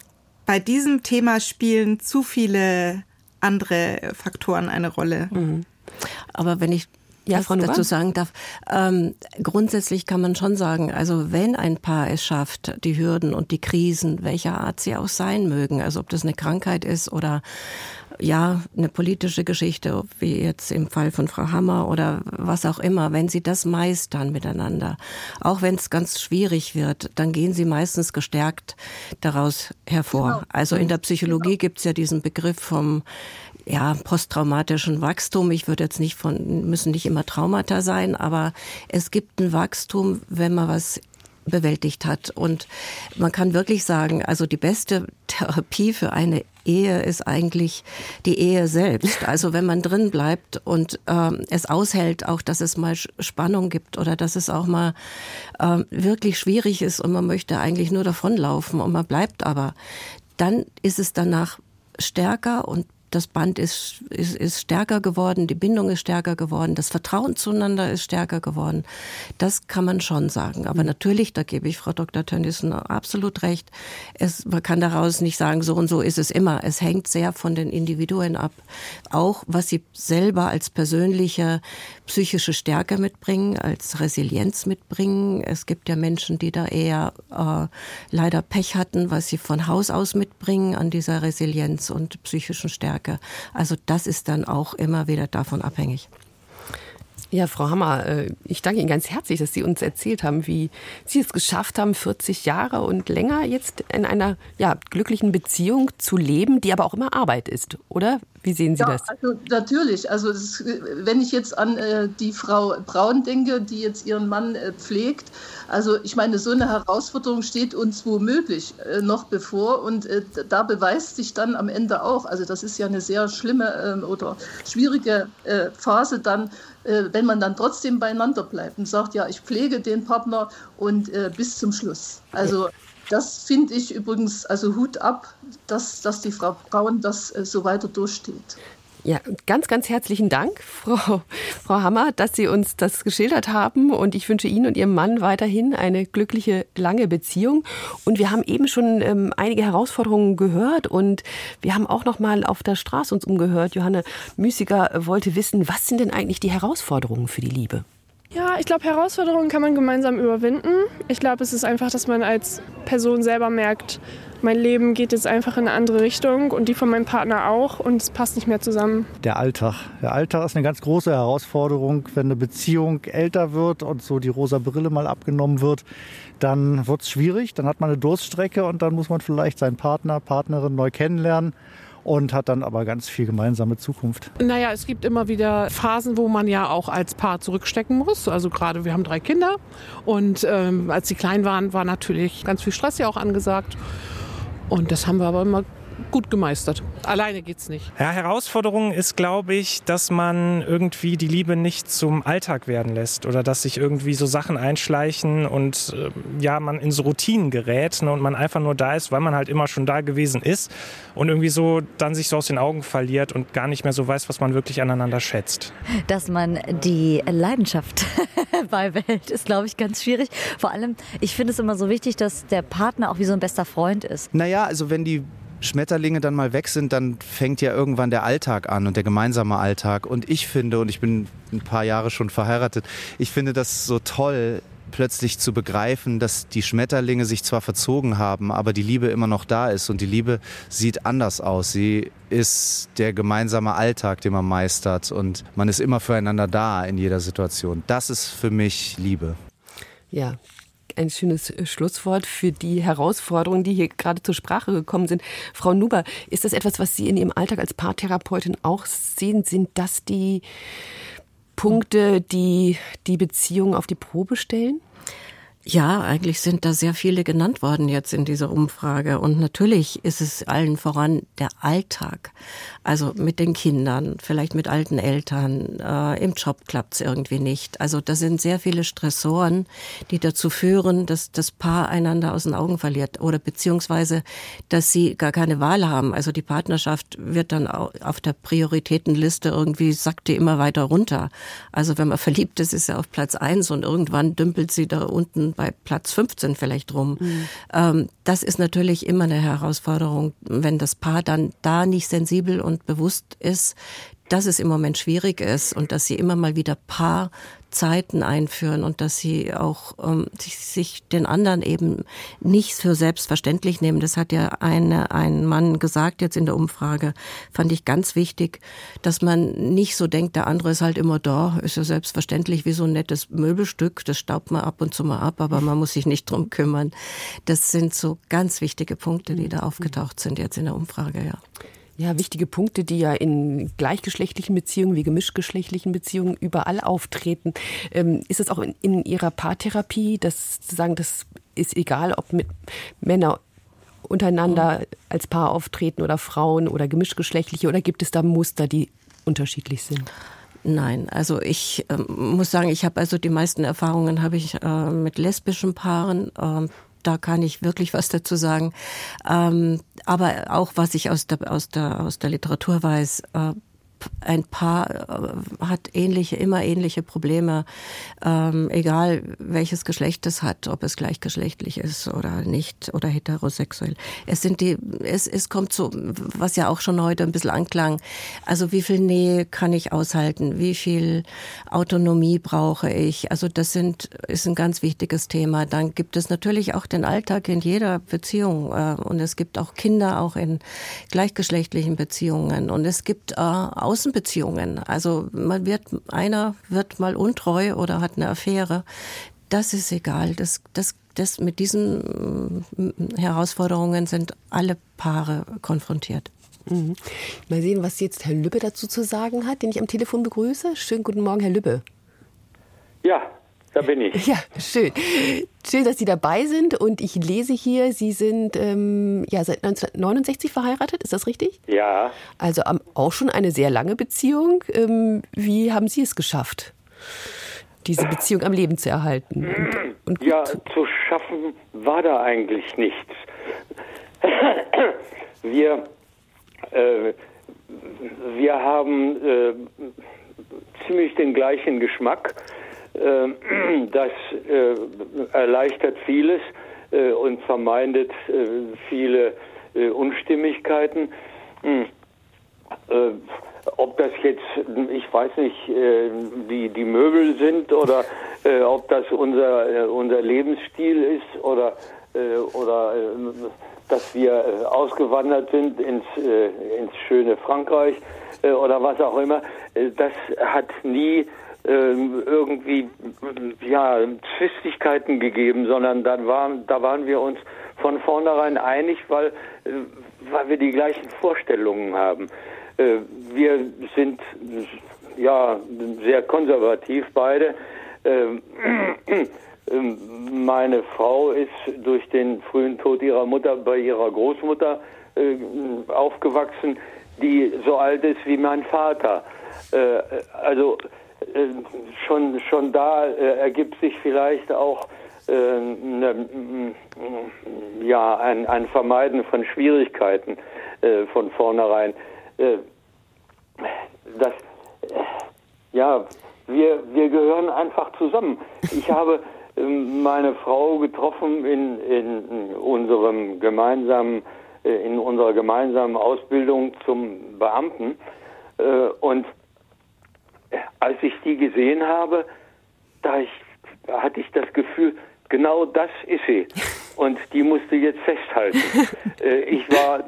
bei diesem Thema spielen zu viele andere Faktoren eine Rolle. Mhm. Aber wenn ich ja, Frau dazu sagen darf. Ähm, grundsätzlich kann man schon sagen, also wenn ein Paar es schafft, die Hürden und die Krisen, welcher Art sie auch sein mögen, also ob das eine Krankheit ist oder ja, eine politische Geschichte, wie jetzt im Fall von Frau Hammer oder was auch immer, wenn sie das meistern miteinander, auch wenn es ganz schwierig wird, dann gehen sie meistens gestärkt daraus hervor. Genau. Also in der Psychologie gibt es ja diesen Begriff vom ja, posttraumatischen Wachstum. Ich würde jetzt nicht von, müssen nicht immer Traumata sein, aber es gibt ein Wachstum, wenn man was bewältigt hat. Und man kann wirklich sagen, also die beste Therapie für eine Ehe ist eigentlich die Ehe selbst. Also wenn man drin bleibt und ähm, es aushält, auch dass es mal Spannung gibt oder dass es auch mal ähm, wirklich schwierig ist und man möchte eigentlich nur davonlaufen und man bleibt aber, dann ist es danach stärker und das Band ist, ist, ist stärker geworden, die Bindung ist stärker geworden, das Vertrauen zueinander ist stärker geworden. Das kann man schon sagen. Aber natürlich, da gebe ich Frau Dr. Tönnissen absolut recht, es, man kann daraus nicht sagen, so und so ist es immer. Es hängt sehr von den Individuen ab. Auch was sie selber als persönliche psychische Stärke mitbringen, als Resilienz mitbringen. Es gibt ja Menschen, die da eher äh, leider Pech hatten, was sie von Haus aus mitbringen an dieser Resilienz und psychischen Stärke. Stärke. Also das ist dann auch immer wieder davon abhängig. Ja, Frau Hammer, äh, ich danke Ihnen ganz herzlich, dass Sie uns erzählt haben, wie Sie es geschafft haben, 40 Jahre und länger jetzt in einer ja, glücklichen Beziehung zu leben, die aber auch immer Arbeit ist, oder? Wie sehen Sie ja, das? Also natürlich. Also ist, wenn ich jetzt an äh, die Frau Braun denke, die jetzt ihren Mann äh, pflegt, also ich meine, so eine Herausforderung steht uns womöglich äh, noch bevor und äh, da beweist sich dann am Ende auch, also das ist ja eine sehr schlimme ähm, oder schwierige äh, Phase dann, äh, wenn man dann trotzdem beieinander bleibt und sagt, ja, ich pflege den Partner und bis zum Schluss. Also das finde ich übrigens, also Hut ab, dass, dass die Frau Braun das äh, so weiter durchsteht. Ja, ganz, ganz herzlichen Dank, Frau, Frau Hammer, dass Sie uns das geschildert haben. Und ich wünsche Ihnen und Ihrem Mann weiterhin eine glückliche, lange Beziehung. Und wir haben eben schon ähm, einige Herausforderungen gehört. Und wir haben auch noch mal auf der Straße uns umgehört. Johanne Müßiger wollte wissen, was sind denn eigentlich die Herausforderungen für die Liebe? Ja, ich glaube, Herausforderungen kann man gemeinsam überwinden. Ich glaube, es ist einfach, dass man als Person selber merkt, mein Leben geht jetzt einfach in eine andere Richtung und die von meinem Partner auch und es passt nicht mehr zusammen. Der Alltag. Der Alltag ist eine ganz große Herausforderung. Wenn eine Beziehung älter wird und so die rosa Brille mal abgenommen wird, dann wird es schwierig. Dann hat man eine Durststrecke und dann muss man vielleicht seinen Partner, Partnerin neu kennenlernen und hat dann aber ganz viel gemeinsame Zukunft. Naja, es gibt immer wieder Phasen, wo man ja auch als Paar zurückstecken muss. Also gerade wir haben drei Kinder und ähm, als sie klein waren, war natürlich ganz viel Stress ja auch angesagt. Und das haben wir aber immer gut gemeistert. Alleine geht's nicht. Ja, Herausforderung ist, glaube ich, dass man irgendwie die Liebe nicht zum Alltag werden lässt oder dass sich irgendwie so Sachen einschleichen und äh, ja, man in so Routinen gerät ne, und man einfach nur da ist, weil man halt immer schon da gewesen ist und irgendwie so dann sich so aus den Augen verliert und gar nicht mehr so weiß, was man wirklich aneinander schätzt. Dass man die Leidenschaft beibehält, ist, glaube ich, ganz schwierig. Vor allem, ich finde es immer so wichtig, dass der Partner auch wie so ein bester Freund ist. Naja, also wenn die Schmetterlinge dann mal weg sind, dann fängt ja irgendwann der Alltag an und der gemeinsame Alltag. Und ich finde, und ich bin ein paar Jahre schon verheiratet, ich finde das so toll, plötzlich zu begreifen, dass die Schmetterlinge sich zwar verzogen haben, aber die Liebe immer noch da ist. Und die Liebe sieht anders aus. Sie ist der gemeinsame Alltag, den man meistert. Und man ist immer füreinander da in jeder Situation. Das ist für mich Liebe. Ja, ein schönes äh, Schlusswort für die Herausforderungen, die hier gerade zur Sprache gekommen sind. Frau Nuber, ist das etwas, was Sie in Ihrem Alltag als Paartherapeutin auch sehen? Sind das die Punkte, die die Beziehung auf die Probe stellen? Ja, eigentlich sind da sehr viele genannt worden jetzt in dieser Umfrage. Und natürlich ist es allen voran der Alltag. Also mit den Kindern, vielleicht mit alten Eltern, äh, im Job klappt's irgendwie nicht. Also da sind sehr viele Stressoren, die dazu führen, dass das Paar einander aus den Augen verliert oder beziehungsweise, dass sie gar keine Wahl haben. Also die Partnerschaft wird dann auf der Prioritätenliste irgendwie, sackt die immer weiter runter. Also wenn man verliebt ist, ist er auf Platz eins und irgendwann dümpelt sie da unten bei Platz 15 vielleicht rum. Mhm. Ähm, das ist natürlich immer eine Herausforderung, wenn das Paar dann da nicht sensibel und bewusst ist, dass es im Moment schwierig ist und dass sie immer mal wieder Paarzeiten einführen und dass sie auch ähm, sich, sich den anderen eben nicht für selbstverständlich nehmen. Das hat ja eine, ein Mann gesagt jetzt in der Umfrage, fand ich ganz wichtig, dass man nicht so denkt, der andere ist halt immer da, ist ja selbstverständlich wie so ein nettes Möbelstück, das staubt man ab und zu mal ab, aber man muss sich nicht drum kümmern. Das sind so ganz wichtige Punkte, die da aufgetaucht sind jetzt in der Umfrage, ja. Ja, wichtige Punkte, die ja in gleichgeschlechtlichen Beziehungen wie gemischtgeschlechtlichen Beziehungen überall auftreten. Ähm, ist es auch in, in, Ihrer Paartherapie, dass zu sagen, das ist egal, ob mit Männer untereinander als Paar auftreten oder Frauen oder gemischtgeschlechtliche oder gibt es da Muster, die unterschiedlich sind? Nein, also ich äh, muss sagen, ich habe also die meisten Erfahrungen habe ich äh, mit lesbischen Paaren. Äh, da kann ich wirklich was dazu sagen. Ähm, aber auch was ich aus der, aus der, aus der Literatur weiß, äh, ein Paar äh, hat ähnliche, immer ähnliche Probleme, ähm, egal welches Geschlecht es hat, ob es gleichgeschlechtlich ist oder nicht oder heterosexuell. Es sind die, es, es kommt so, was ja auch schon heute ein bisschen anklang. Also wie viel Nähe kann ich aushalten? Wie viel Autonomie brauche ich? Also das sind, ist ein ganz wichtiges Thema. Dann gibt es natürlich auch den Alltag in jeder Beziehung äh, und es gibt auch Kinder auch in gleichgeschlechtlichen Beziehungen und es gibt äh, Außenbeziehungen. Also man wird, einer wird mal untreu oder hat eine Affäre. Das ist egal. Das, das, das, mit diesen mm, Herausforderungen sind alle Paare konfrontiert. Mhm. Mal sehen, was jetzt Herr Lübbe dazu zu sagen hat, den ich am Telefon begrüße. Schönen guten Morgen, Herr Lübbe. Ja, da bin ich. Ja, schön. Schön, dass Sie dabei sind. Und ich lese hier, Sie sind ähm, ja, seit 1969 verheiratet, ist das richtig? Ja. Also auch schon eine sehr lange Beziehung. Ähm, wie haben Sie es geschafft, diese Beziehung am Leben zu erhalten? Und, und ja, zu schaffen war da eigentlich nichts. Wir, äh, wir haben äh, ziemlich den gleichen Geschmack. Ähm, das äh, erleichtert vieles äh, und vermeidet äh, viele Unstimmigkeiten. Hm. Ob das jetzt, ich weiß nicht, die, die Möbel sind oder ob das unser, unser Lebensstil ist oder, oder dass wir ausgewandert sind ins, ins schöne Frankreich oder was auch immer, das hat nie irgendwie ja Zwistigkeiten gegeben, sondern dann waren, da waren wir uns von vornherein einig, weil, äh, weil wir die gleichen Vorstellungen haben. Äh, wir sind ja sehr konservativ beide. Ähm, ähm, meine Frau ist durch den frühen Tod ihrer Mutter bei ihrer Großmutter äh, aufgewachsen, die so alt ist wie mein Vater. Also äh, schon, schon da äh, ergibt sich vielleicht auch äh, ne, mm, ja, ein, ein Vermeiden von Schwierigkeiten äh, von vornherein. Äh, das, ja, wir, wir gehören einfach zusammen. Ich habe ähm, meine Frau getroffen in, in unserem gemeinsamen, in unserer gemeinsamen Ausbildung zum Beamten und als ich die gesehen habe, da, ich, hatte ich das Gefühl, genau das ist sie. Und die musste jetzt festhalten. Äh, ich war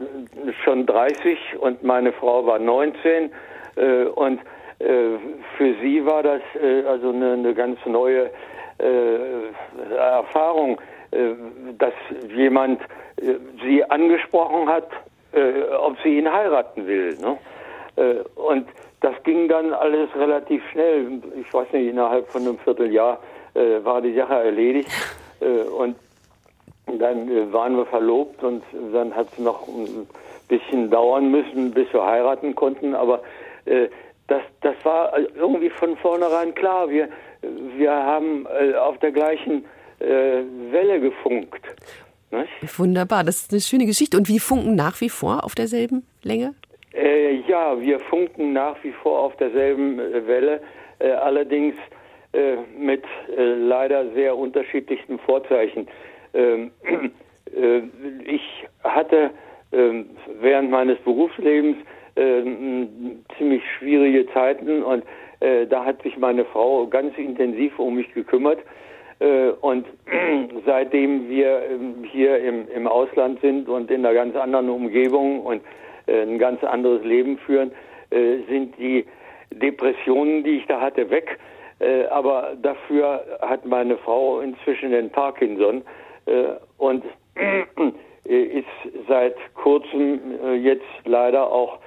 schon 30 und meine Frau war 19. Äh, und äh, für sie war das also eine, eine ganz neue Erfahrung, dass jemand sie angesprochen hat, ob sie ihn heiraten will. Ne? Und das ging dann alles relativ schnell. Ich weiß nicht, innerhalb von einem Vierteljahr äh, war die Sache erledigt. Äh, und dann äh, waren wir verlobt und dann hat es noch ein bisschen dauern müssen, bis wir heiraten konnten. Aber äh, das, das war irgendwie von vornherein klar. Wir, wir haben äh, auf der gleichen äh, Welle gefunkt. Nicht? Wunderbar, das ist eine schöne Geschichte. Und wie funken nach wie vor auf derselben Länge? Äh, ja, wir funken nach wie vor auf derselben äh, Welle, äh, allerdings äh, mit äh, leider sehr unterschiedlichen Vorzeichen. Ähm, äh, ich hatte ähm, während meines Berufslebens äh, ziemlich schwierige Zeiten und da hat sich meine Frau ganz intensiv um mich gekümmert. Und seitdem wir ähm, hier im, im Ausland sind und in einer ganz anderen Umgebung und ein ganz anderes Leben führen, äh, sind die Depressionen, die ich da hatte, weg. Äh, aber dafür hat meine Frau inzwischen den Parkinson äh, und ist seit kurzem jetzt leider auch,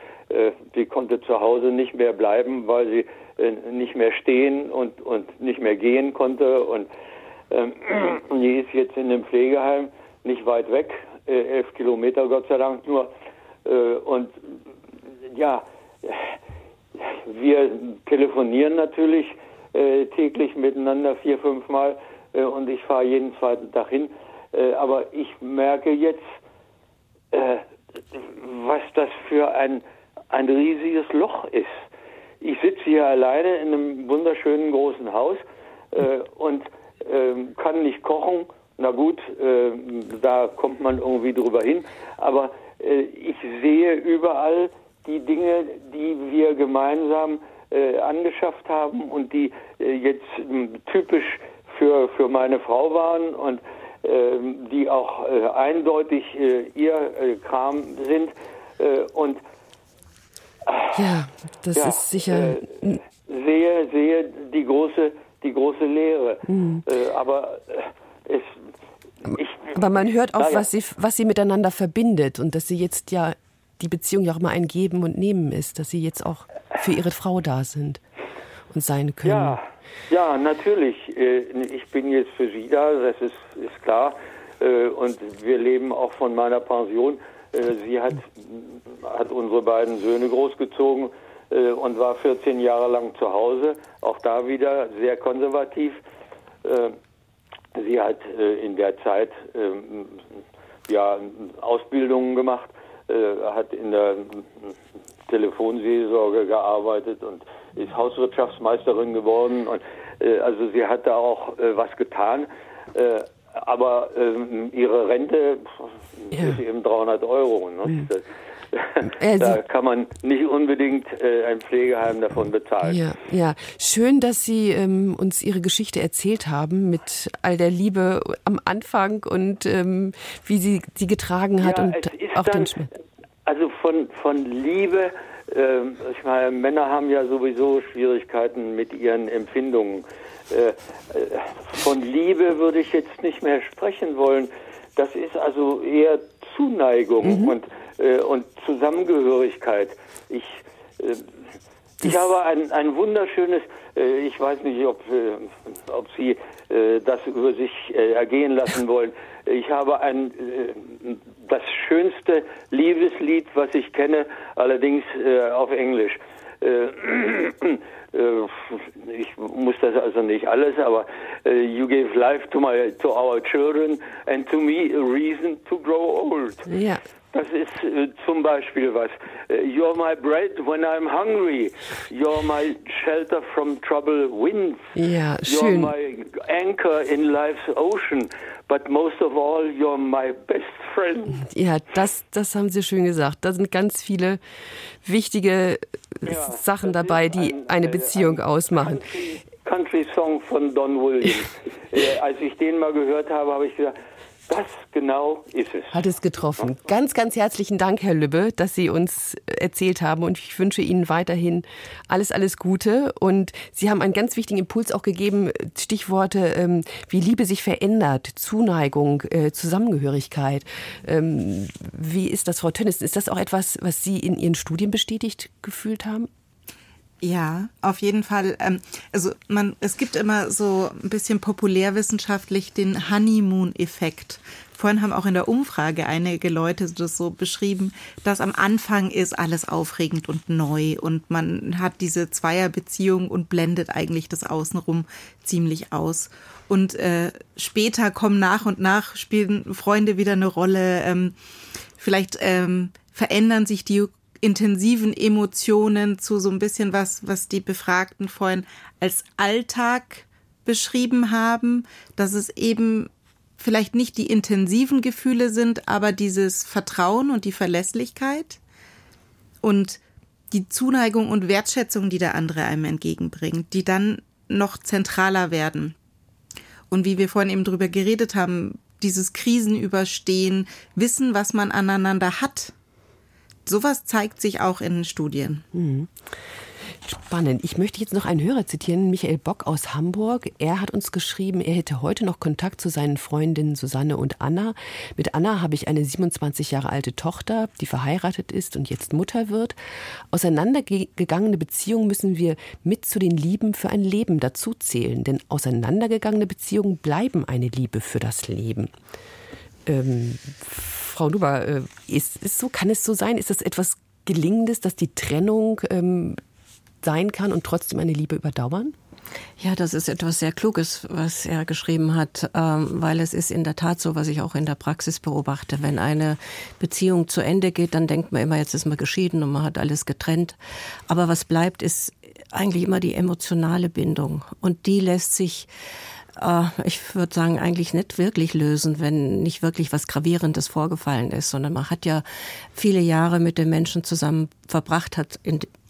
sie konnte zu Hause nicht mehr bleiben, weil sie nicht mehr stehen und, und nicht mehr gehen konnte. Und die ist jetzt in einem Pflegeheim, nicht weit weg, elf Kilometer Gott sei Dank nur. Und ja, wir telefonieren natürlich äh, täglich miteinander vier, fünf Mal äh, und ich fahre jeden zweiten Tag hin. Äh, aber ich merke jetzt, äh, was das für ein, ein riesiges Loch ist. Ich sitze hier alleine in einem wunderschönen großen Haus äh, und ähm, kann nicht kochen. Na gut, äh, da kommt man irgendwie drüber hin. Aber ich sehe überall die Dinge, die wir gemeinsam äh, angeschafft haben und die äh, jetzt äh, typisch für, für meine Frau waren und ähm, die auch äh, eindeutig äh, ihr äh, Kram sind. und ja, das ja, ist sicher. sehe, sehe die große, die große Lehre. Mhm. aber es ich, aber man hört auch, was, sie, was sie miteinander verbindet und dass sie jetzt ja die Beziehung ja auch mal ein Geben und Nehmen ist, dass Sie jetzt auch für Ihre Frau da sind und sein können. Ja, ja, natürlich. Äh, ich bin jetzt für Sie da, das ist, ist klar. Äh, und wir leben auch von meiner Pension. Äh, sie hat, hat unsere beiden Söhne großgezogen und war 14 Jahre lang zu Hause. Auch da wieder sehr konservativ. Sie hat in der Zeit ähm, ja, Ausbildungen gemacht äh, hat in der Telefonseelsorge gearbeitet und ist Hauswirtschaftsmeisterin geworden. Und, äh, also sie hat da auch äh, was getan. Äh, aber ähm, ihre Rente ja. ist eben 300 Euro. Ne? Ja. Äh, da kann man nicht unbedingt äh, ein Pflegeheim davon bezahlen. Ja, ja. Schön, dass Sie ähm, uns Ihre Geschichte erzählt haben mit all der Liebe am Anfang und ähm, wie sie sie getragen hat ja, und auch dann, den Schmerz. Also von, von Liebe, äh, ich meine, Männer haben ja sowieso Schwierigkeiten mit ihren Empfindungen. Äh, äh, von Liebe würde ich jetzt nicht mehr sprechen wollen. Das ist also eher Zuneigung mhm. und äh, und Zusammengehörigkeit. Ich, äh, ich habe ein, ein wunderschönes, äh, ich weiß nicht, ob, äh, ob Sie äh, das über sich äh, ergehen lassen wollen. Ich habe ein, das schönste Liebeslied, was ich kenne, allerdings auf Englisch. ich muss das also nicht alles, aber you gave life to my to our children and to me a reason to grow old. Ja. Das ist äh, zum Beispiel was. Äh, You're my bread when I'm hungry. You're my shelter from trouble winds. Ja, schön. You're my anchor in life's ocean. But most of all, you're my best friend. Ja, das, das haben Sie schön gesagt. Da sind ganz viele wichtige ja, Sachen dabei, die ein, eine Beziehung ein ausmachen. Country, Song von Don Williams. äh, als ich den mal gehört habe, habe ich gesagt, das genau ist es. Hat es getroffen. Ganz, ganz herzlichen Dank, Herr Lübbe, dass Sie uns erzählt haben und ich wünsche Ihnen weiterhin alles, alles Gute. Und Sie haben einen ganz wichtigen Impuls auch gegeben, Stichworte ähm, wie Liebe sich verändert, Zuneigung, äh, Zusammengehörigkeit. Ähm, wie ist das, Frau Tönnissen? Ist das auch etwas, was Sie in Ihren Studien bestätigt gefühlt haben? Ja, auf jeden Fall. Ähm, also man, es gibt immer so ein bisschen populärwissenschaftlich den Honeymoon-Effekt. Vorhin haben auch in der Umfrage einige Leute das so beschrieben, dass am Anfang ist alles aufregend und neu und man hat diese Zweierbeziehung und blendet eigentlich das Außenrum ziemlich aus. Und äh, später kommen nach und nach, spielen Freunde wieder eine Rolle. Ähm, vielleicht ähm, verändern sich die intensiven Emotionen zu so ein bisschen was, was die Befragten vorhin als Alltag beschrieben haben, dass es eben vielleicht nicht die intensiven Gefühle sind, aber dieses Vertrauen und die Verlässlichkeit. Und die Zuneigung und Wertschätzung, die der andere einem entgegenbringt, die dann noch zentraler werden. Und wie wir vorhin eben drüber geredet haben, dieses Krisenüberstehen, wissen, was man aneinander hat. Sowas zeigt sich auch in Studien. Mhm. Spannend. Ich möchte jetzt noch einen Hörer zitieren, Michael Bock aus Hamburg. Er hat uns geschrieben, er hätte heute noch Kontakt zu seinen Freundinnen Susanne und Anna. Mit Anna habe ich eine 27 Jahre alte Tochter, die verheiratet ist und jetzt Mutter wird. Auseinandergegangene Beziehungen müssen wir mit zu den Lieben für ein Leben dazuzählen, denn auseinandergegangene Beziehungen bleiben eine Liebe für das Leben. Ähm, Frau Duber, äh, ist es so? Kann es so sein? Ist das etwas Gelingendes, dass die Trennung ähm, sein kann und trotzdem eine Liebe überdauern? Ja, das ist etwas sehr Kluges, was er geschrieben hat, ähm, weil es ist in der Tat so, was ich auch in der Praxis beobachte. Wenn eine Beziehung zu Ende geht, dann denkt man immer, jetzt ist man geschieden und man hat alles getrennt. Aber was bleibt, ist eigentlich immer die emotionale Bindung. Und die lässt sich ich würde sagen, eigentlich nicht wirklich lösen, wenn nicht wirklich was Gravierendes vorgefallen ist, sondern man hat ja viele Jahre mit den Menschen zusammen verbracht, hat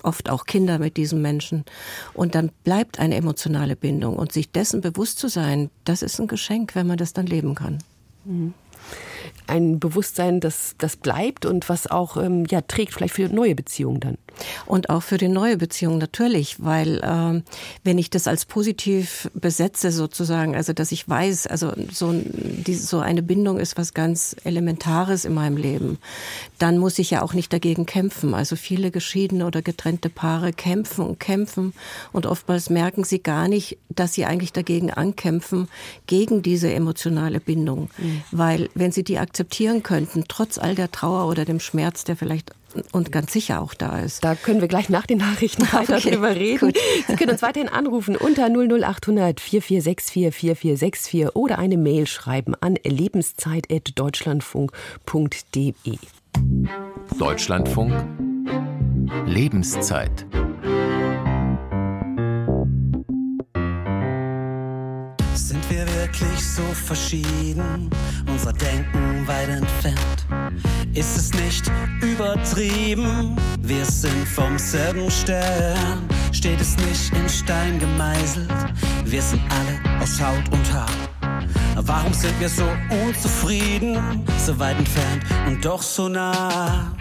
oft auch Kinder mit diesem Menschen. Und dann bleibt eine emotionale Bindung. Und sich dessen bewusst zu sein, das ist ein Geschenk, wenn man das dann leben kann. Mhm ein Bewusstsein, das, das bleibt und was auch ähm, ja, trägt, vielleicht für neue Beziehungen dann. Und auch für die neue Beziehung natürlich, weil ähm, wenn ich das als positiv besetze sozusagen, also dass ich weiß, also so, die, so eine Bindung ist was ganz Elementares in meinem Leben, dann muss ich ja auch nicht dagegen kämpfen. Also viele geschiedene oder getrennte Paare kämpfen und kämpfen und oftmals merken sie gar nicht, dass sie eigentlich dagegen ankämpfen, gegen diese emotionale Bindung. Mhm. Weil wenn sie die akzeptieren könnten, trotz all der Trauer oder dem Schmerz, der vielleicht und ganz sicher auch da ist. Da können wir gleich nach den Nachrichten weiter okay, drüber reden. Gut. Sie können uns weiterhin anrufen unter 00800 4464 4464 oder eine Mail schreiben an lebenszeit.deutschlandfunk.de. Deutschlandfunk Lebenszeit wirklich so verschieden, unser Denken weit entfernt. Ist es nicht übertrieben? Wir sind vom selben Stern. Steht es nicht in Stein gemeißelt? Wir sind alle aus Haut und Haar. Warum sind wir so unzufrieden, so weit entfernt und doch so nah?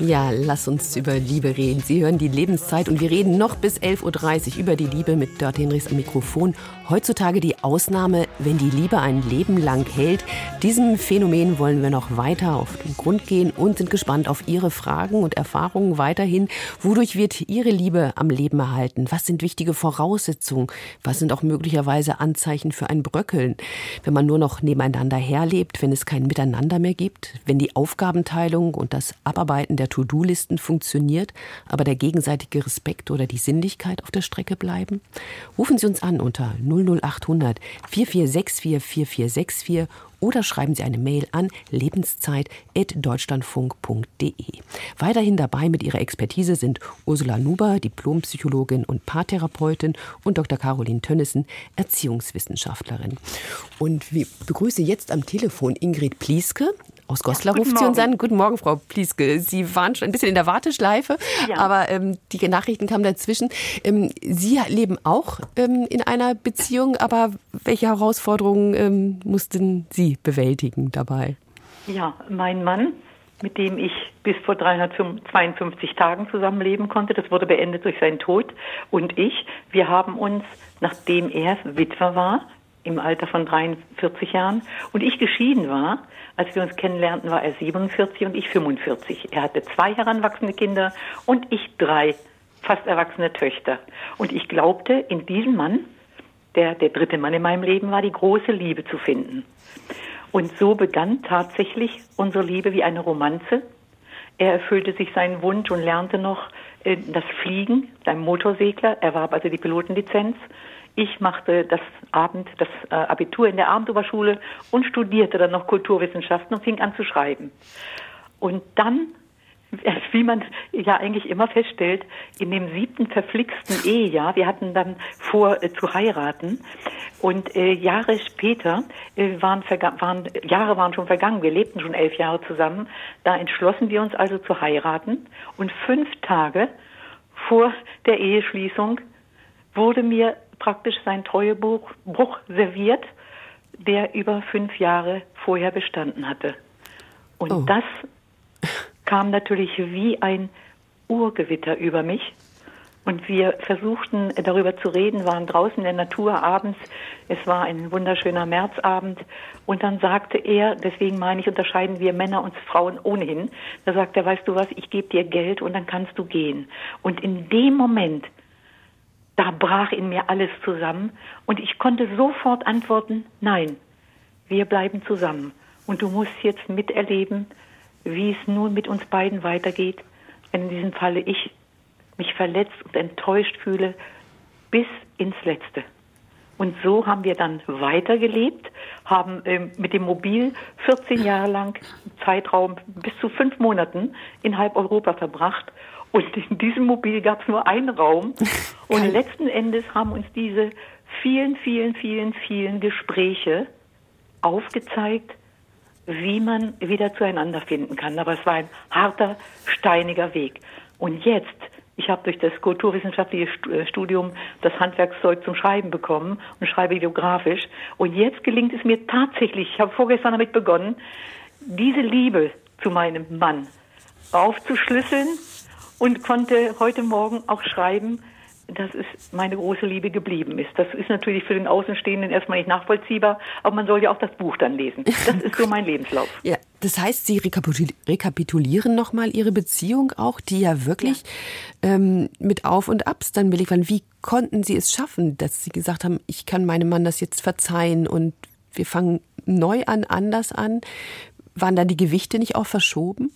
Ja, lass uns über Liebe reden. Sie hören die Lebenszeit und wir reden noch bis 11.30 Uhr über die Liebe mit Dörte Hinrichs am Mikrofon Heutzutage die Ausnahme, wenn die Liebe ein Leben lang hält. Diesem Phänomen wollen wir noch weiter auf den Grund gehen und sind gespannt auf Ihre Fragen und Erfahrungen weiterhin. Wodurch wird Ihre Liebe am Leben erhalten? Was sind wichtige Voraussetzungen? Was sind auch möglicherweise Anzeichen für ein Bröckeln? Wenn man nur noch nebeneinander herlebt, wenn es kein Miteinander mehr gibt, wenn die Aufgabenteilung und das Abarbeiten der To-Do-Listen funktioniert, aber der gegenseitige Respekt oder die Sinnlichkeit auf der Strecke bleiben? Rufen Sie uns an unter 00800 4464 4464 oder schreiben Sie eine Mail an lebenszeit.deutschlandfunk.de. Weiterhin dabei mit ihrer Expertise sind Ursula Nuber, Diplompsychologin und Paartherapeutin und Dr. Caroline Tönnissen, Erziehungswissenschaftlerin. Und wir begrüßen jetzt am Telefon Ingrid Plieske aus Goslar ja, ruft sie uns an. Guten Morgen, Frau Plieske. Sie waren schon ein bisschen in der Warteschleife, ja. aber ähm, die Nachrichten kamen dazwischen. Ähm, sie leben auch ähm, in einer Beziehung, aber welche Herausforderungen ähm, mussten Sie bewältigen dabei? Ja, mein Mann, mit dem ich bis vor 352 Tagen zusammenleben konnte, das wurde beendet durch seinen Tod. Und ich, wir haben uns, nachdem er Witwer war, im Alter von 43 Jahren und ich geschieden war, als wir uns kennenlernten, war er 47 und ich 45. Er hatte zwei heranwachsende Kinder und ich drei fast erwachsene Töchter. Und ich glaubte, in diesem Mann, der der dritte Mann in meinem Leben war, die große Liebe zu finden. Und so begann tatsächlich unsere Liebe wie eine Romanze. Er erfüllte sich seinen Wunsch und lernte noch äh, das Fliegen, sein Motorsegler, erwarb also die Pilotenlizenz ich machte das Abend, das äh, Abitur in der Abendoberschule und studierte dann noch Kulturwissenschaften und fing an zu schreiben. Und dann wie man ja eigentlich immer feststellt, in dem siebten verflixten Ehejahr, wir hatten dann vor äh, zu heiraten und äh, Jahre später äh, waren, waren, Jahre waren schon vergangen, wir lebten schon elf Jahre zusammen, da entschlossen wir uns also zu heiraten und fünf Tage vor der Eheschließung wurde mir praktisch sein Treuebruch Bruch serviert, der über fünf Jahre vorher bestanden hatte. Und oh. das kam natürlich wie ein Urgewitter über mich. Und wir versuchten darüber zu reden, waren draußen in der Natur abends. Es war ein wunderschöner Märzabend. Und dann sagte er, deswegen meine ich, unterscheiden wir Männer und Frauen ohnehin. Da sagte er, weißt du was, ich gebe dir Geld und dann kannst du gehen. Und in dem Moment, da brach in mir alles zusammen. Und ich konnte sofort antworten, nein, wir bleiben zusammen. Und du musst jetzt miterleben, wie es nun mit uns beiden weitergeht, wenn in diesem Falle ich mich verletzt und enttäuscht fühle bis ins Letzte. Und so haben wir dann weitergelebt, haben ähm, mit dem Mobil 14 Jahre lang Zeitraum bis zu fünf Monaten in halb Europa verbracht. Und in diesem Mobil gab es nur einen Raum. Und letzten Endes haben uns diese vielen, vielen, vielen, vielen Gespräche aufgezeigt, wie man wieder zueinander finden kann. Aber es war ein harter, steiniger Weg. Und jetzt, ich habe durch das kulturwissenschaftliche äh, Studium das Handwerkszeug zum Schreiben bekommen und schreibe geografisch. Und jetzt gelingt es mir tatsächlich, ich habe vorgestern damit begonnen, diese Liebe zu meinem Mann aufzuschlüsseln und konnte heute Morgen auch schreiben, dass es meine große Liebe geblieben ist. Das ist natürlich für den Außenstehenden erstmal nicht nachvollziehbar, aber man soll ja auch das Buch dann lesen. Das ist so mein Lebenslauf. Ja, das heißt, Sie rekapitulieren nochmal Ihre Beziehung auch, die ja wirklich ja. Ähm, mit Auf und Abs dann belegt waren. Wie konnten Sie es schaffen, dass Sie gesagt haben, ich kann meinem Mann das jetzt verzeihen und wir fangen neu an, anders an? Waren dann die Gewichte nicht auch verschoben?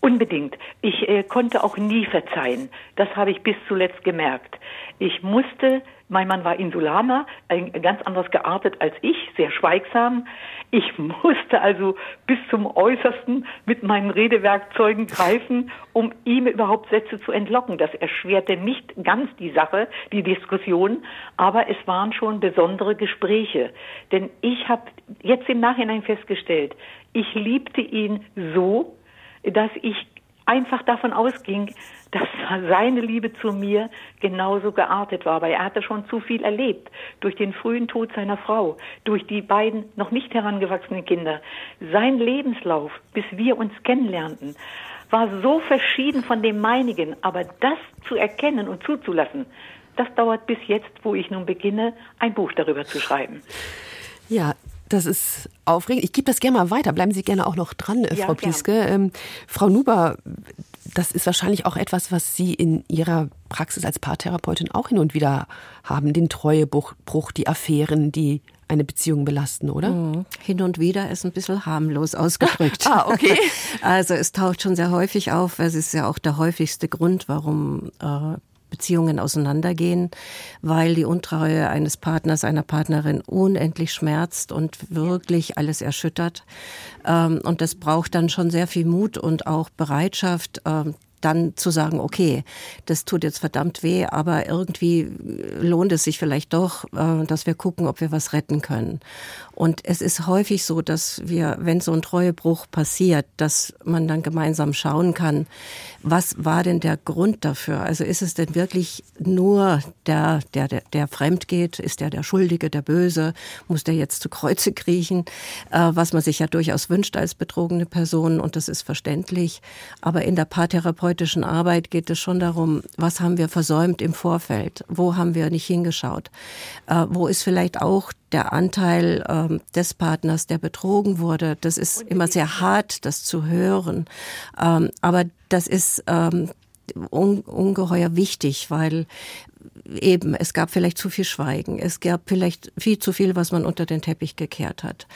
Unbedingt. Ich äh, konnte auch nie verzeihen. Das habe ich bis zuletzt gemerkt. Ich musste, mein Mann war Insulaner, ein, ganz anders geartet als ich, sehr schweigsam. Ich musste also bis zum Äußersten mit meinen Redewerkzeugen greifen, um ihm überhaupt Sätze zu entlocken. Das erschwerte nicht ganz die Sache, die Diskussion, aber es waren schon besondere Gespräche. Denn ich habe jetzt im Nachhinein festgestellt, ich liebte ihn so, dass ich einfach davon ausging, dass seine Liebe zu mir genauso geartet war, weil er hatte schon zu viel erlebt durch den frühen Tod seiner Frau, durch die beiden noch nicht herangewachsenen Kinder. Sein Lebenslauf, bis wir uns kennenlernten, war so verschieden von dem meinigen, aber das zu erkennen und zuzulassen, das dauert bis jetzt, wo ich nun beginne, ein Buch darüber zu schreiben. Ja, das ist aufregend. Ich gebe das gerne mal weiter. Bleiben Sie gerne auch noch dran, äh, ja, Frau Plieske. Ähm, Frau Nuber, das ist wahrscheinlich auch etwas, was Sie in Ihrer Praxis als Paartherapeutin auch hin und wieder haben. Den Treuebruch, die Affären, die eine Beziehung belasten, oder? Mhm. Hin und wieder ist ein bisschen harmlos ausgedrückt. ah, okay. Also es taucht schon sehr häufig auf. Es ist ja auch der häufigste Grund, warum äh, Beziehungen auseinandergehen, weil die Untreue eines Partners, einer Partnerin unendlich schmerzt und wirklich alles erschüttert. Ähm, und das braucht dann schon sehr viel Mut und auch Bereitschaft, ähm, dann zu sagen, okay, das tut jetzt verdammt weh, aber irgendwie lohnt es sich vielleicht doch, äh, dass wir gucken, ob wir was retten können. Und es ist häufig so, dass wir, wenn so ein Treuebruch passiert, dass man dann gemeinsam schauen kann, was war denn der Grund dafür? Also ist es denn wirklich nur der, der, der, der fremd geht? Ist der der Schuldige, der Böse? Muss der jetzt zu Kreuze kriechen? Äh, was man sich ja durchaus wünscht als betrogene Person und das ist verständlich. Aber in der paartherapeutischen Arbeit geht es schon darum, was haben wir versäumt im Vorfeld? Wo haben wir nicht hingeschaut? Äh, wo ist vielleicht auch der Anteil ähm, des Partners, der betrogen wurde. Das ist immer sehr hart, das zu hören. Ähm, aber das ist ähm, un ungeheuer wichtig, weil eben, es gab vielleicht zu viel Schweigen, es gab vielleicht viel zu viel, was man unter den Teppich gekehrt hat.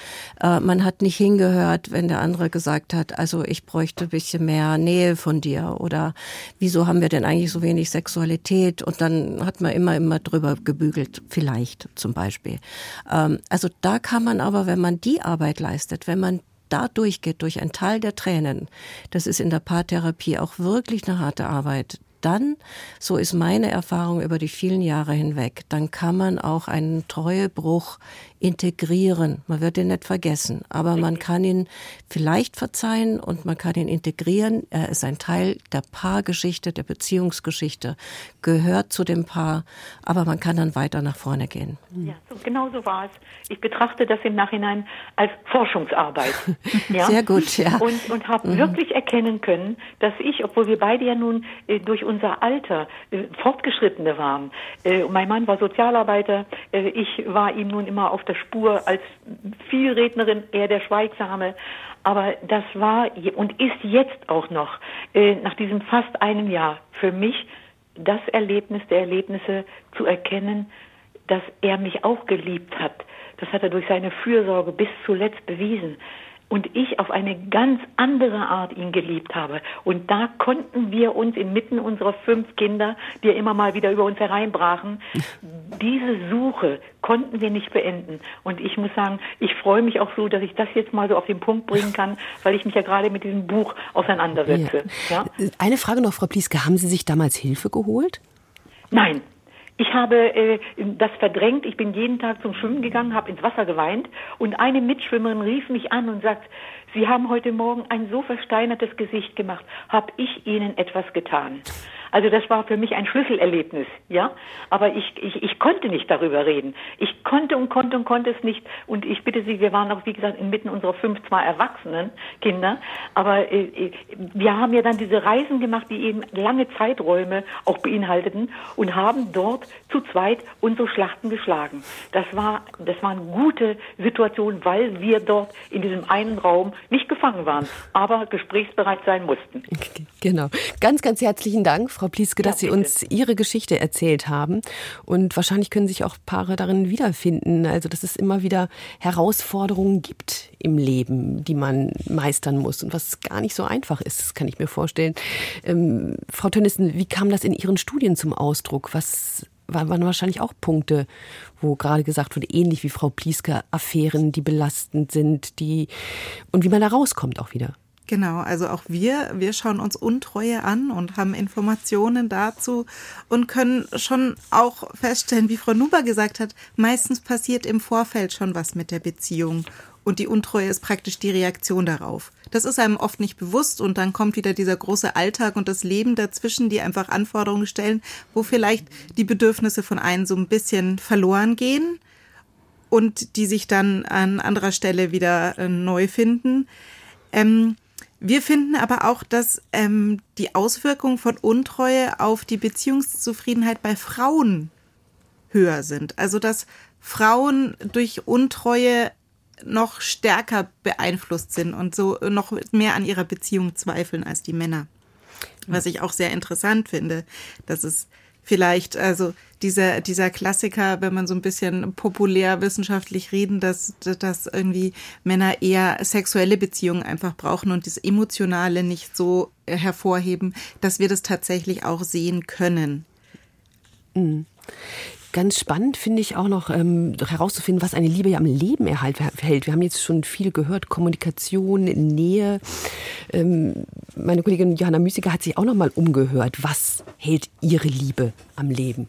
Äh, man hat nicht hingehört, wenn der andere gesagt hat, also ich bräuchte ein bisschen mehr Nähe von dir oder wieso haben wir denn eigentlich so wenig Sexualität und dann hat man immer, immer drüber gebügelt, vielleicht zum Beispiel. Ähm, also da kann man aber, wenn man die Arbeit leistet, wenn man da durchgeht, durch ein Teil der Tränen, das ist in der Paartherapie auch wirklich eine harte Arbeit dann, so ist meine Erfahrung über die vielen Jahre hinweg, dann kann man auch einen Treuebruch integrieren. Man wird ihn nicht vergessen, aber man kann ihn vielleicht verzeihen und man kann ihn integrieren. Er ist ein Teil der Paargeschichte, der Beziehungsgeschichte, gehört zu dem Paar, aber man kann dann weiter nach vorne gehen. Ja, so, genau so war es. Ich betrachte das im Nachhinein als Forschungsarbeit. Ja? Sehr gut, ja. Und, und habe mhm. wirklich erkennen können, dass ich, obwohl wir beide ja nun äh, durch unser Alter äh, Fortgeschrittene waren, äh, mein Mann war Sozialarbeiter, äh, ich war ihm nun immer auf der Spur als Vielrednerin, eher der Schweigsame. Aber das war und ist jetzt auch noch, äh, nach diesem fast einem Jahr, für mich das Erlebnis der Erlebnisse zu erkennen, dass er mich auch geliebt hat. Das hat er durch seine Fürsorge bis zuletzt bewiesen und ich auf eine ganz andere Art ihn geliebt habe. Und da konnten wir uns inmitten unserer fünf Kinder, die ja immer mal wieder über uns hereinbrachen, diese Suche konnten wir nicht beenden. Und ich muss sagen, ich freue mich auch so, dass ich das jetzt mal so auf den Punkt bringen kann, weil ich mich ja gerade mit diesem Buch auseinandersetze. Ja. Ja? Eine Frage noch, Frau Plieske, haben Sie sich damals Hilfe geholt? Nein, ich habe äh, das verdrängt. Ich bin jeden Tag zum Schwimmen gegangen, habe ins Wasser geweint und eine Mitschwimmerin rief mich an und sagt, Sie haben heute Morgen ein so versteinertes Gesicht gemacht. Hab ich Ihnen etwas getan? Also das war für mich ein Schlüsselerlebnis, ja. Aber ich, ich, ich konnte nicht darüber reden. Ich konnte und konnte und konnte es nicht. Und ich bitte Sie, wir waren auch, wie gesagt, inmitten unserer fünf, zwei erwachsenen Kinder. Aber äh, äh, wir haben ja dann diese Reisen gemacht, die eben lange Zeiträume auch beinhalteten und haben dort zu zweit unsere Schlachten geschlagen. Das war, das waren gute Situationen, weil wir dort in diesem einen Raum nicht gefangen waren, aber gesprächsbereit sein mussten. Genau. Ganz, ganz herzlichen Dank, Frau Plieske, dass ja, Sie uns Ihre Geschichte erzählt haben. Und wahrscheinlich können sich auch Paare darin wiederfinden. Also, dass es immer wieder Herausforderungen gibt im Leben, die man meistern muss und was gar nicht so einfach ist, das kann ich mir vorstellen. Ähm, Frau Tönnissen, wie kam das in Ihren Studien zum Ausdruck? Was waren wahrscheinlich auch Punkte, wo gerade gesagt wurde, ähnlich wie Frau Plieske, Affären, die belastend sind, die und wie man da rauskommt auch wieder. Genau, also auch wir, wir schauen uns Untreue an und haben Informationen dazu und können schon auch feststellen, wie Frau Nuber gesagt hat, meistens passiert im Vorfeld schon was mit der Beziehung und die Untreue ist praktisch die Reaktion darauf. Das ist einem oft nicht bewusst und dann kommt wieder dieser große Alltag und das Leben dazwischen, die einfach Anforderungen stellen, wo vielleicht die Bedürfnisse von einem so ein bisschen verloren gehen und die sich dann an anderer Stelle wieder äh, neu finden. Ähm, wir finden aber auch, dass ähm, die Auswirkungen von Untreue auf die Beziehungszufriedenheit bei Frauen höher sind. Also dass Frauen durch Untreue noch stärker beeinflusst sind und so noch mehr an ihrer Beziehung zweifeln als die Männer. Was ich auch sehr interessant finde, dass es vielleicht, also dieser, dieser Klassiker, wenn man so ein bisschen populär wissenschaftlich reden, dass, dass irgendwie Männer eher sexuelle Beziehungen einfach brauchen und das Emotionale nicht so hervorheben, dass wir das tatsächlich auch sehen können. Mhm. Ganz spannend finde ich auch noch ähm, herauszufinden, was eine Liebe ja am Leben erhält. Wir haben jetzt schon viel gehört, Kommunikation, Nähe. Ähm, meine Kollegin Johanna Müßiger hat sich auch noch mal umgehört. Was hält ihre Liebe am Leben?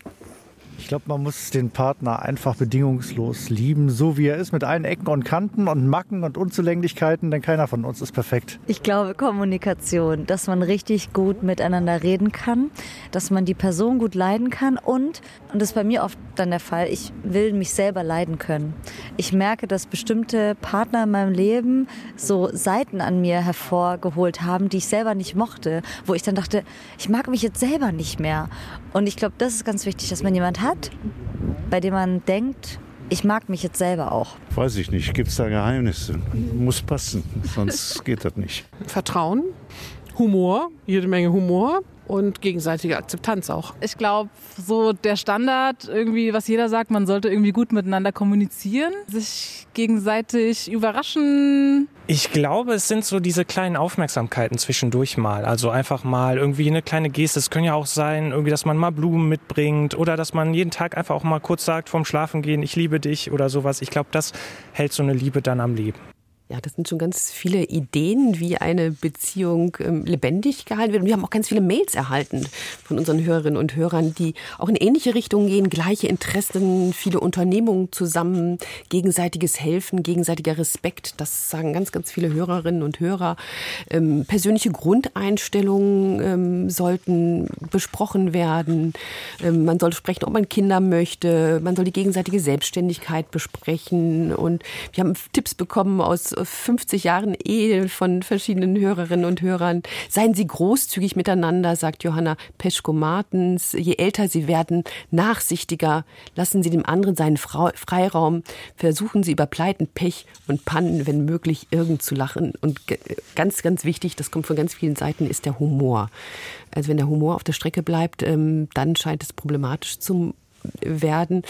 Ich glaube, man muss den Partner einfach bedingungslos lieben, so wie er ist, mit allen Ecken und Kanten und Macken und Unzulänglichkeiten, denn keiner von uns ist perfekt. Ich glaube, Kommunikation, dass man richtig gut miteinander reden kann, dass man die Person gut leiden kann und, und das ist bei mir oft dann der Fall, ich will mich selber leiden können. Ich merke, dass bestimmte Partner in meinem Leben so Seiten an mir hervorgeholt haben, die ich selber nicht mochte, wo ich dann dachte, ich mag mich jetzt selber nicht mehr. Und ich glaube, das ist ganz wichtig, dass man jemand hat, bei dem man denkt, ich mag mich jetzt selber auch. Weiß ich nicht. Gibt es da Geheimnisse? Muss passen, sonst geht das nicht. Vertrauen, Humor, jede Menge Humor und gegenseitige Akzeptanz auch. Ich glaube, so der Standard, irgendwie, was jeder sagt, man sollte irgendwie gut miteinander kommunizieren, sich gegenseitig überraschen. Ich glaube, es sind so diese kleinen Aufmerksamkeiten zwischendurch mal. Also einfach mal irgendwie eine kleine Geste. Es können ja auch sein, irgendwie, dass man mal Blumen mitbringt oder dass man jeden Tag einfach auch mal kurz sagt vorm Schlafengehen, ich liebe dich oder sowas. Ich glaube, das hält so eine Liebe dann am Leben. Ja, das sind schon ganz viele Ideen, wie eine Beziehung ähm, lebendig gehalten wird. Und wir haben auch ganz viele Mails erhalten von unseren Hörerinnen und Hörern, die auch in ähnliche Richtungen gehen. Gleiche Interessen, viele Unternehmungen zusammen, gegenseitiges Helfen, gegenseitiger Respekt. Das sagen ganz, ganz viele Hörerinnen und Hörer. Ähm, persönliche Grundeinstellungen ähm, sollten besprochen werden. Ähm, man soll sprechen, ob man Kinder möchte. Man soll die gegenseitige Selbstständigkeit besprechen. Und wir haben Tipps bekommen aus 50 Jahren Ehe von verschiedenen Hörerinnen und Hörern. Seien Sie großzügig miteinander, sagt Johanna Peschko-Martens. Je älter Sie werden, nachsichtiger. Lassen Sie dem anderen seinen Freiraum. Versuchen Sie über Pleiten, Pech und Pannen, wenn möglich, irgend zu lachen. Und ganz, ganz wichtig, das kommt von ganz vielen Seiten, ist der Humor. Also wenn der Humor auf der Strecke bleibt, ähm, dann scheint es problematisch zu werden.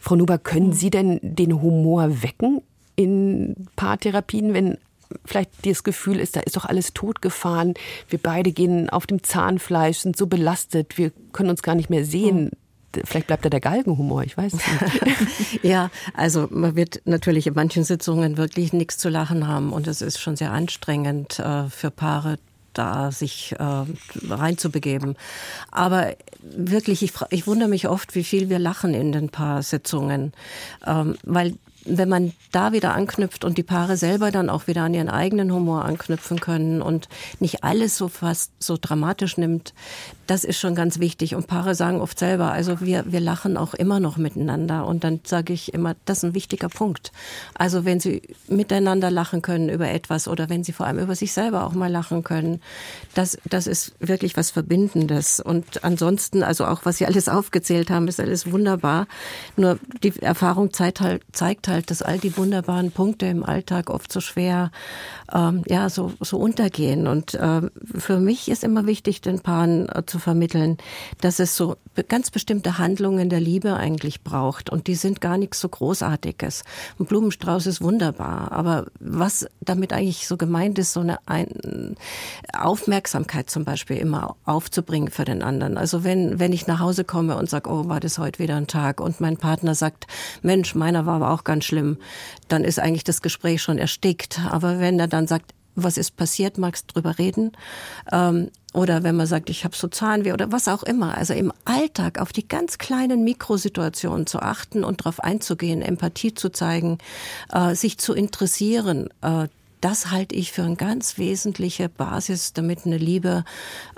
Frau Nuber, können Sie denn den Humor wecken in Paartherapien, wenn vielleicht das Gefühl ist, da ist doch alles totgefahren, wir beide gehen auf dem Zahnfleisch, sind so belastet, wir können uns gar nicht mehr sehen. Vielleicht bleibt da der Galgenhumor, ich weiß es nicht. ja, also man wird natürlich in manchen Sitzungen wirklich nichts zu lachen haben und es ist schon sehr anstrengend äh, für Paare, da sich äh, reinzubegeben. Aber wirklich, ich, ich wundere mich oft, wie viel wir lachen in den Paarsitzungen, ähm, weil wenn man da wieder anknüpft und die Paare selber dann auch wieder an ihren eigenen Humor anknüpfen können und nicht alles so fast so dramatisch nimmt, das ist schon ganz wichtig. Und Paare sagen oft selber, also wir, wir lachen auch immer noch miteinander. Und dann sage ich immer, das ist ein wichtiger Punkt. Also wenn sie miteinander lachen können über etwas oder wenn sie vor allem über sich selber auch mal lachen können, das, das ist wirklich was Verbindendes. Und ansonsten, also auch was Sie alles aufgezählt haben, ist alles wunderbar. Nur die Erfahrung zeigt halt, zeigt halt dass all die wunderbaren Punkte im Alltag oft so schwer, ähm, ja, so, so untergehen. Und äh, für mich ist immer wichtig, den Paaren äh, zu vermitteln, dass es so ganz bestimmte Handlungen der Liebe eigentlich braucht. Und die sind gar nichts so Großartiges. Ein Blumenstrauß ist wunderbar. Aber was damit eigentlich so gemeint ist, so eine Ein Aufmerksamkeit zum Beispiel immer aufzubringen für den anderen. Also wenn, wenn ich nach Hause komme und sage, oh, war das heute wieder ein Tag? Und mein Partner sagt, Mensch, meiner war aber auch ganz schlimm, dann ist eigentlich das Gespräch schon erstickt. Aber wenn er dann sagt, was ist passiert, magst drüber reden. Ähm, oder wenn man sagt, ich habe so Zahnweh oder was auch immer. Also im Alltag auf die ganz kleinen Mikrosituationen zu achten und darauf einzugehen, Empathie zu zeigen, äh, sich zu interessieren, äh, das halte ich für eine ganz wesentliche Basis, damit eine Liebe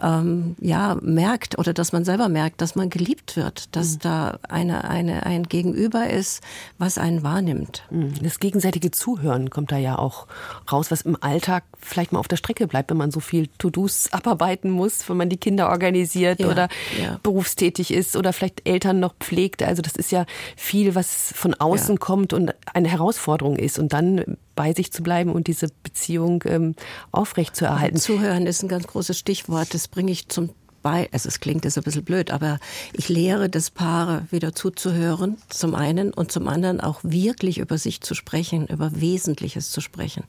ähm, ja merkt oder dass man selber merkt, dass man geliebt wird, dass mhm. da eine, eine, ein Gegenüber ist, was einen wahrnimmt. Mhm. Das gegenseitige Zuhören kommt da ja auch raus, was im Alltag vielleicht mal auf der Strecke bleibt, wenn man so viel To-Dos abarbeiten muss, wenn man die Kinder organisiert ja, oder ja. berufstätig ist oder vielleicht Eltern noch pflegt. Also das ist ja viel, was von außen ja. kommt und eine Herausforderung ist. Und dann bei sich zu bleiben und diese Beziehung ähm, aufrechtzuerhalten. Zuhören ist ein ganz großes Stichwort. Das bringe ich zum bei, also es klingt jetzt ein bisschen blöd, aber ich lehre das Paare wieder zuzuhören, zum einen und zum anderen auch wirklich über sich zu sprechen, über Wesentliches zu sprechen.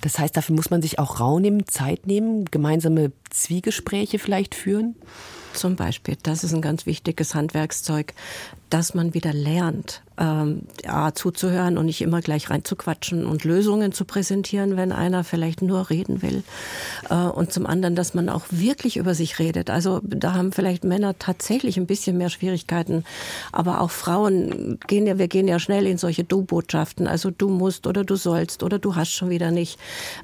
Das heißt, dafür muss man sich auch Raum nehmen, Zeit nehmen, gemeinsame Zwiegespräche vielleicht führen? Zum Beispiel, das ist ein ganz wichtiges Handwerkszeug, dass man wieder lernt, ähm, ja, zuzuhören und nicht immer gleich reinzuquatschen und Lösungen zu präsentieren, wenn einer vielleicht nur reden will. Äh, und zum anderen, dass man auch wirklich über sich redet. Also da haben vielleicht Männer tatsächlich ein bisschen mehr Schwierigkeiten, aber auch Frauen gehen ja, wir gehen ja schnell in solche Du-Botschaften. Also du musst oder du sollst oder du hast schon wieder nicht.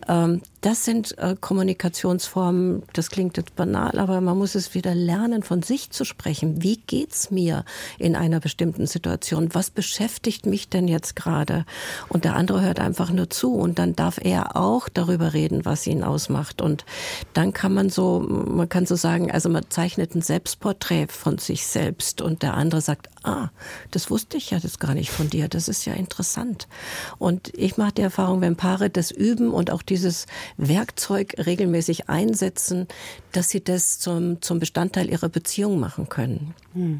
Ähm, das sind äh, Kommunikationsformen, das klingt jetzt banal, aber man muss es wieder lernen, von sich zu sprechen. Wie geht's mir in einer bestimmten Situation? Was beschäftigt mich denn jetzt gerade? Und der andere hört einfach nur zu und dann darf er auch darüber reden, was ihn ausmacht. Und dann kann man so, man kann so sagen, also man zeichnet ein Selbstporträt von sich selbst und der andere sagt, ah, das wusste ich ja das gar nicht von dir, das ist ja interessant. Und ich mache die Erfahrung, wenn Paare das üben und auch dieses Werkzeug regelmäßig einsetzen, dass sie das zum, zum Bestandteil ihrer Beziehung machen können. Hm.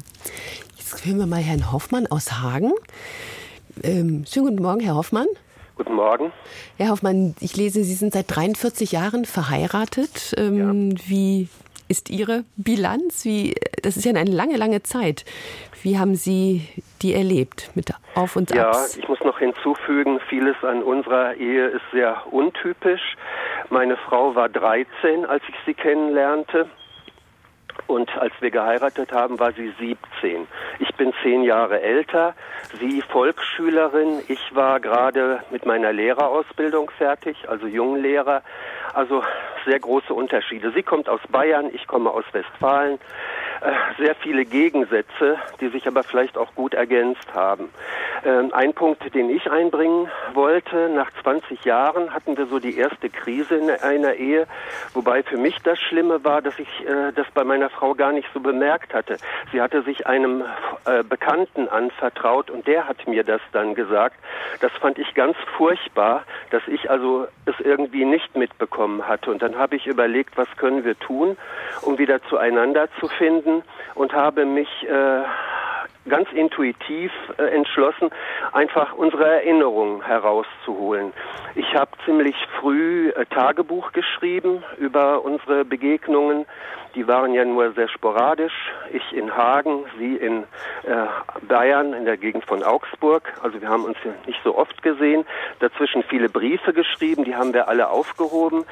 Jetzt hören wir mal Herrn Hoffmann aus Hagen. Ähm, schönen guten Morgen, Herr Hoffmann. Guten Morgen. Herr Hoffmann, ich lese, Sie sind seit 43 Jahren verheiratet. Ähm, ja. Wie ist Ihre Bilanz? Wie, das ist ja eine lange, lange Zeit. Wie haben Sie die erlebt mit Auf und Ja, Abs. ich muss noch hinzufügen, vieles an unserer Ehe ist sehr untypisch. Meine Frau war 13, als ich sie kennenlernte. Und als wir geheiratet haben, war sie 17. Ich bin zehn Jahre älter, sie Volksschülerin. Ich war gerade mit meiner Lehrerausbildung fertig, also Junglehrer. Also sehr große Unterschiede. Sie kommt aus Bayern, ich komme aus Westfalen. Äh, sehr viele Gegensätze, die sich aber vielleicht auch gut ergänzt haben. Ähm, ein Punkt, den ich einbringen wollte, nach 20 Jahren hatten wir so die erste Krise in einer Ehe, wobei für mich das Schlimme war, dass ich äh, das bei meiner Frau gar nicht so bemerkt hatte. Sie hatte sich einem äh, Bekannten anvertraut und der hat mir das dann gesagt. Das fand ich ganz furchtbar, dass ich also es irgendwie nicht mitbekommen hatte. Und dann habe ich überlegt, was können wir tun, um wieder zueinander zu finden und habe mich äh, ganz intuitiv äh, entschlossen, einfach unsere Erinnerungen herauszuholen. Ich habe ziemlich früh äh, Tagebuch geschrieben über unsere Begegnungen. Die waren ja nur sehr sporadisch. Ich in Hagen, sie in äh, Bayern, in der Gegend von Augsburg. Also wir haben uns ja nicht so oft gesehen. Dazwischen viele Briefe geschrieben, die haben wir alle aufgehoben.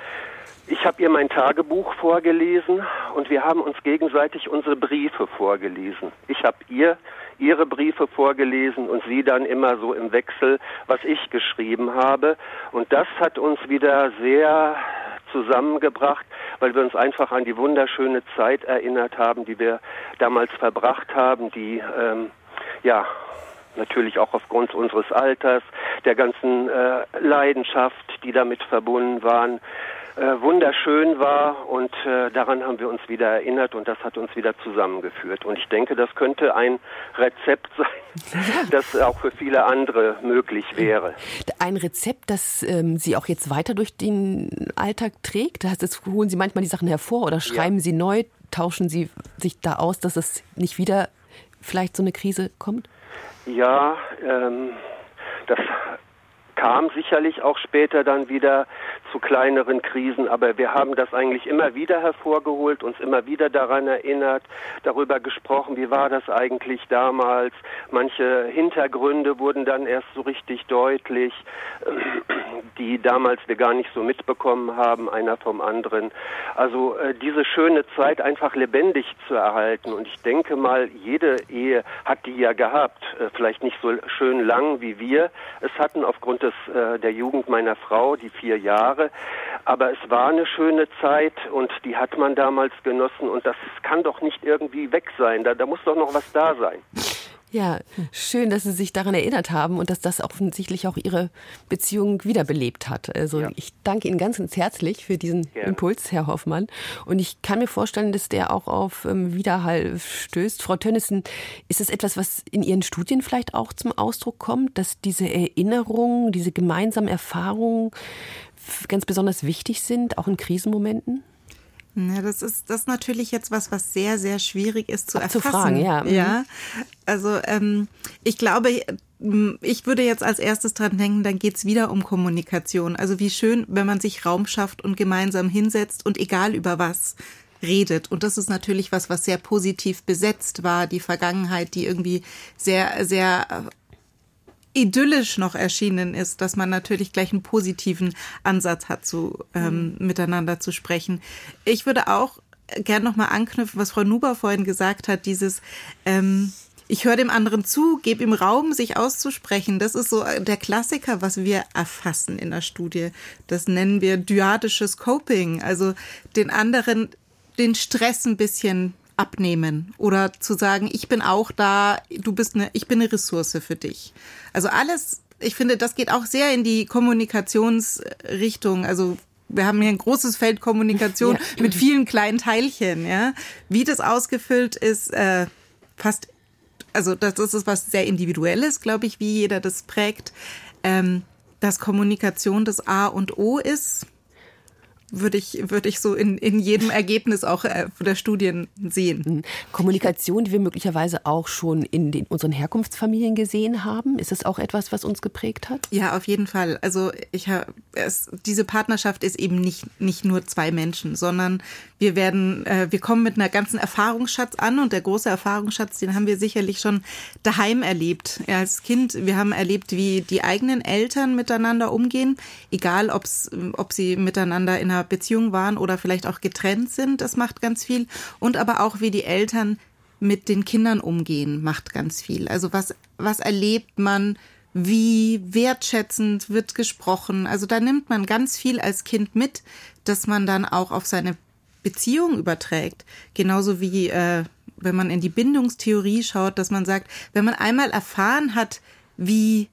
Ich habe ihr mein Tagebuch vorgelesen und wir haben uns gegenseitig unsere Briefe vorgelesen. Ich habe ihr ihre Briefe vorgelesen und sie dann immer so im Wechsel, was ich geschrieben habe. Und das hat uns wieder sehr zusammengebracht, weil wir uns einfach an die wunderschöne Zeit erinnert haben, die wir damals verbracht haben, die ähm, ja natürlich auch aufgrund unseres Alters, der ganzen äh, Leidenschaft, die damit verbunden waren, äh, wunderschön war und äh, daran haben wir uns wieder erinnert und das hat uns wieder zusammengeführt. Und ich denke, das könnte ein Rezept sein, das auch für viele andere möglich wäre. Ein Rezept, das ähm, Sie auch jetzt weiter durch den Alltag trägt? Das heißt, holen Sie manchmal die Sachen hervor oder schreiben ja. Sie neu, tauschen Sie sich da aus, dass es nicht wieder vielleicht so eine Krise kommt? Ja, ähm, das kam sicherlich auch später dann wieder zu kleineren Krisen, aber wir haben das eigentlich immer wieder hervorgeholt, uns immer wieder daran erinnert, darüber gesprochen, wie war das eigentlich damals. Manche Hintergründe wurden dann erst so richtig deutlich, die damals wir gar nicht so mitbekommen haben, einer vom anderen. Also äh, diese schöne Zeit einfach lebendig zu erhalten und ich denke mal, jede Ehe hat die ja gehabt, äh, vielleicht nicht so schön lang wie wir es hatten aufgrund des, äh, der Jugend meiner Frau, die vier Jahre. Aber es war eine schöne Zeit und die hat man damals genossen und das kann doch nicht irgendwie weg sein. Da, da muss doch noch was da sein. Ja, schön, dass Sie sich daran erinnert haben und dass das offensichtlich auch Ihre Beziehung wiederbelebt hat. Also ja. ich danke Ihnen ganz, ganz herzlich für diesen ja. Impuls, Herr Hoffmann. Und ich kann mir vorstellen, dass der auch auf ähm, Widerhall stößt. Frau Tönnissen, ist es etwas, was in Ihren Studien vielleicht auch zum Ausdruck kommt, dass diese Erinnerungen, diese gemeinsamen Erfahrungen ganz besonders wichtig sind, auch in Krisenmomenten? Ja, das ist das ist natürlich jetzt was, was sehr, sehr schwierig ist zu erfassen. Zu fragen, ja. Mhm. ja. Also ähm, ich glaube, ich würde jetzt als erstes dran denken, dann geht's wieder um Kommunikation. Also wie schön, wenn man sich Raum schafft und gemeinsam hinsetzt und egal über was redet. Und das ist natürlich was, was sehr positiv besetzt war, die Vergangenheit, die irgendwie sehr, sehr idyllisch noch erschienen ist, dass man natürlich gleich einen positiven Ansatz hat, zu ähm, mhm. miteinander zu sprechen. Ich würde auch gern noch mal anknüpfen, was Frau Nuber vorhin gesagt hat, dieses ähm, ich höre dem anderen zu, gebe ihm Raum, sich auszusprechen. Das ist so der Klassiker, was wir erfassen in der Studie. Das nennen wir dyadisches Coping, also den anderen den Stress ein bisschen abnehmen oder zu sagen, ich bin auch da, du bist eine, ich bin eine Ressource für dich. Also alles, ich finde, das geht auch sehr in die Kommunikationsrichtung. Also wir haben hier ein großes Feld Kommunikation ja. mit vielen kleinen Teilchen, ja. Wie das ausgefüllt ist, äh, fast, also das ist was sehr Individuelles, glaube ich, wie jeder das prägt. Ähm, dass Kommunikation das A und O ist würde ich, würde ich so in, in jedem Ergebnis auch äh, der Studien sehen. Mhm. Kommunikation, die wir möglicherweise auch schon in den, unseren Herkunftsfamilien gesehen haben, ist es auch etwas, was uns geprägt hat? Ja, auf jeden Fall. Also ich habe diese Partnerschaft ist eben nicht, nicht nur zwei Menschen, sondern wir werden, äh, wir kommen mit einer ganzen Erfahrungsschatz an und der große Erfahrungsschatz, den haben wir sicherlich schon daheim erlebt. Ja, als Kind, wir haben erlebt, wie die eigenen Eltern miteinander umgehen, egal ob's, ob sie miteinander in einer Beziehung waren oder vielleicht auch getrennt sind, das macht ganz viel. Und aber auch, wie die Eltern mit den Kindern umgehen, macht ganz viel. Also was, was erlebt man, wie wertschätzend wird gesprochen. Also da nimmt man ganz viel als Kind mit, dass man dann auch auf seine Beziehung überträgt. Genauso wie äh, wenn man in die Bindungstheorie schaut, dass man sagt, wenn man einmal erfahren hat, wie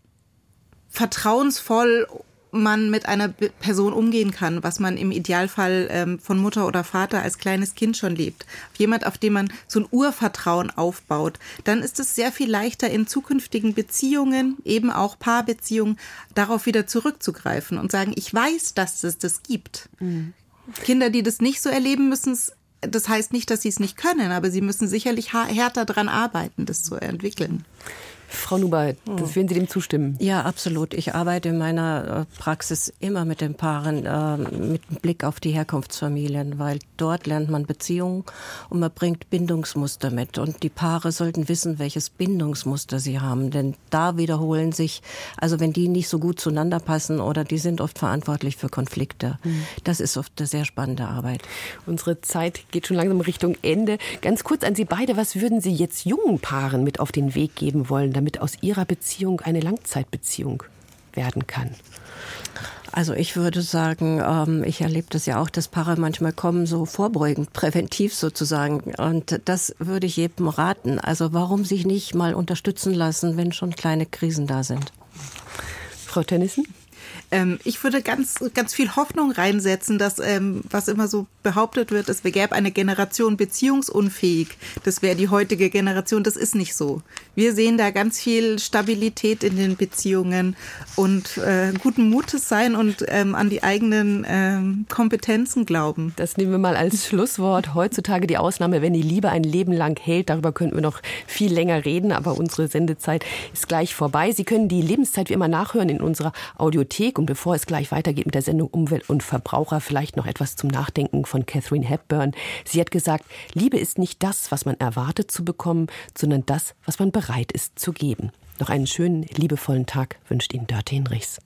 vertrauensvoll man mit einer Person umgehen kann, was man im Idealfall ähm, von Mutter oder Vater als kleines Kind schon lebt. Jemand, auf dem man so ein Urvertrauen aufbaut, dann ist es sehr viel leichter in zukünftigen Beziehungen, eben auch Paarbeziehungen, darauf wieder zurückzugreifen und sagen, ich weiß, dass es das gibt. Mhm. Kinder, die das nicht so erleben, müssen das heißt nicht, dass sie es nicht können, aber sie müssen sicherlich härter daran arbeiten, das zu entwickeln. Frau Nuber, das werden Sie dem zustimmen? Ja, absolut. Ich arbeite in meiner äh, Praxis immer mit den Paaren äh, mit Blick auf die Herkunftsfamilien, weil dort lernt man Beziehungen und man bringt Bindungsmuster mit. Und die Paare sollten wissen, welches Bindungsmuster sie haben, denn da wiederholen sich, also wenn die nicht so gut zueinander passen oder die sind oft verantwortlich für Konflikte. Mhm. Das ist oft eine sehr spannende Arbeit. Unsere Zeit geht schon langsam Richtung Ende. Ganz kurz an Sie beide, was würden Sie jetzt jungen Paaren mit auf den Weg geben wollen, damit aus ihrer Beziehung eine Langzeitbeziehung werden kann? Also ich würde sagen, ähm, ich erlebe das ja auch, dass Paare manchmal kommen, so vorbeugend, präventiv sozusagen. Und das würde ich jedem raten. Also warum sich nicht mal unterstützen lassen, wenn schon kleine Krisen da sind? Frau Tennissen? Ähm, ich würde ganz, ganz viel Hoffnung reinsetzen, dass, ähm, was immer so behauptet wird, es gäbe eine Generation beziehungsunfähig. Das wäre die heutige Generation. Das ist nicht so. Wir sehen da ganz viel Stabilität in den Beziehungen und äh, guten Mutes sein und ähm, an die eigenen ähm, Kompetenzen glauben. Das nehmen wir mal als Schlusswort. Heutzutage die Ausnahme, wenn die Liebe ein Leben lang hält. Darüber könnten wir noch viel länger reden, aber unsere Sendezeit ist gleich vorbei. Sie können die Lebenszeit wie immer nachhören in unserer Audiothek. Und bevor es gleich weitergeht mit der Sendung Umwelt und Verbraucher, vielleicht noch etwas zum Nachdenken von Catherine Hepburn. Sie hat gesagt, Liebe ist nicht das, was man erwartet zu bekommen, sondern das, was man bereit ist zu geben. Noch einen schönen, liebevollen Tag wünscht Ihnen Dörte Hinrichs.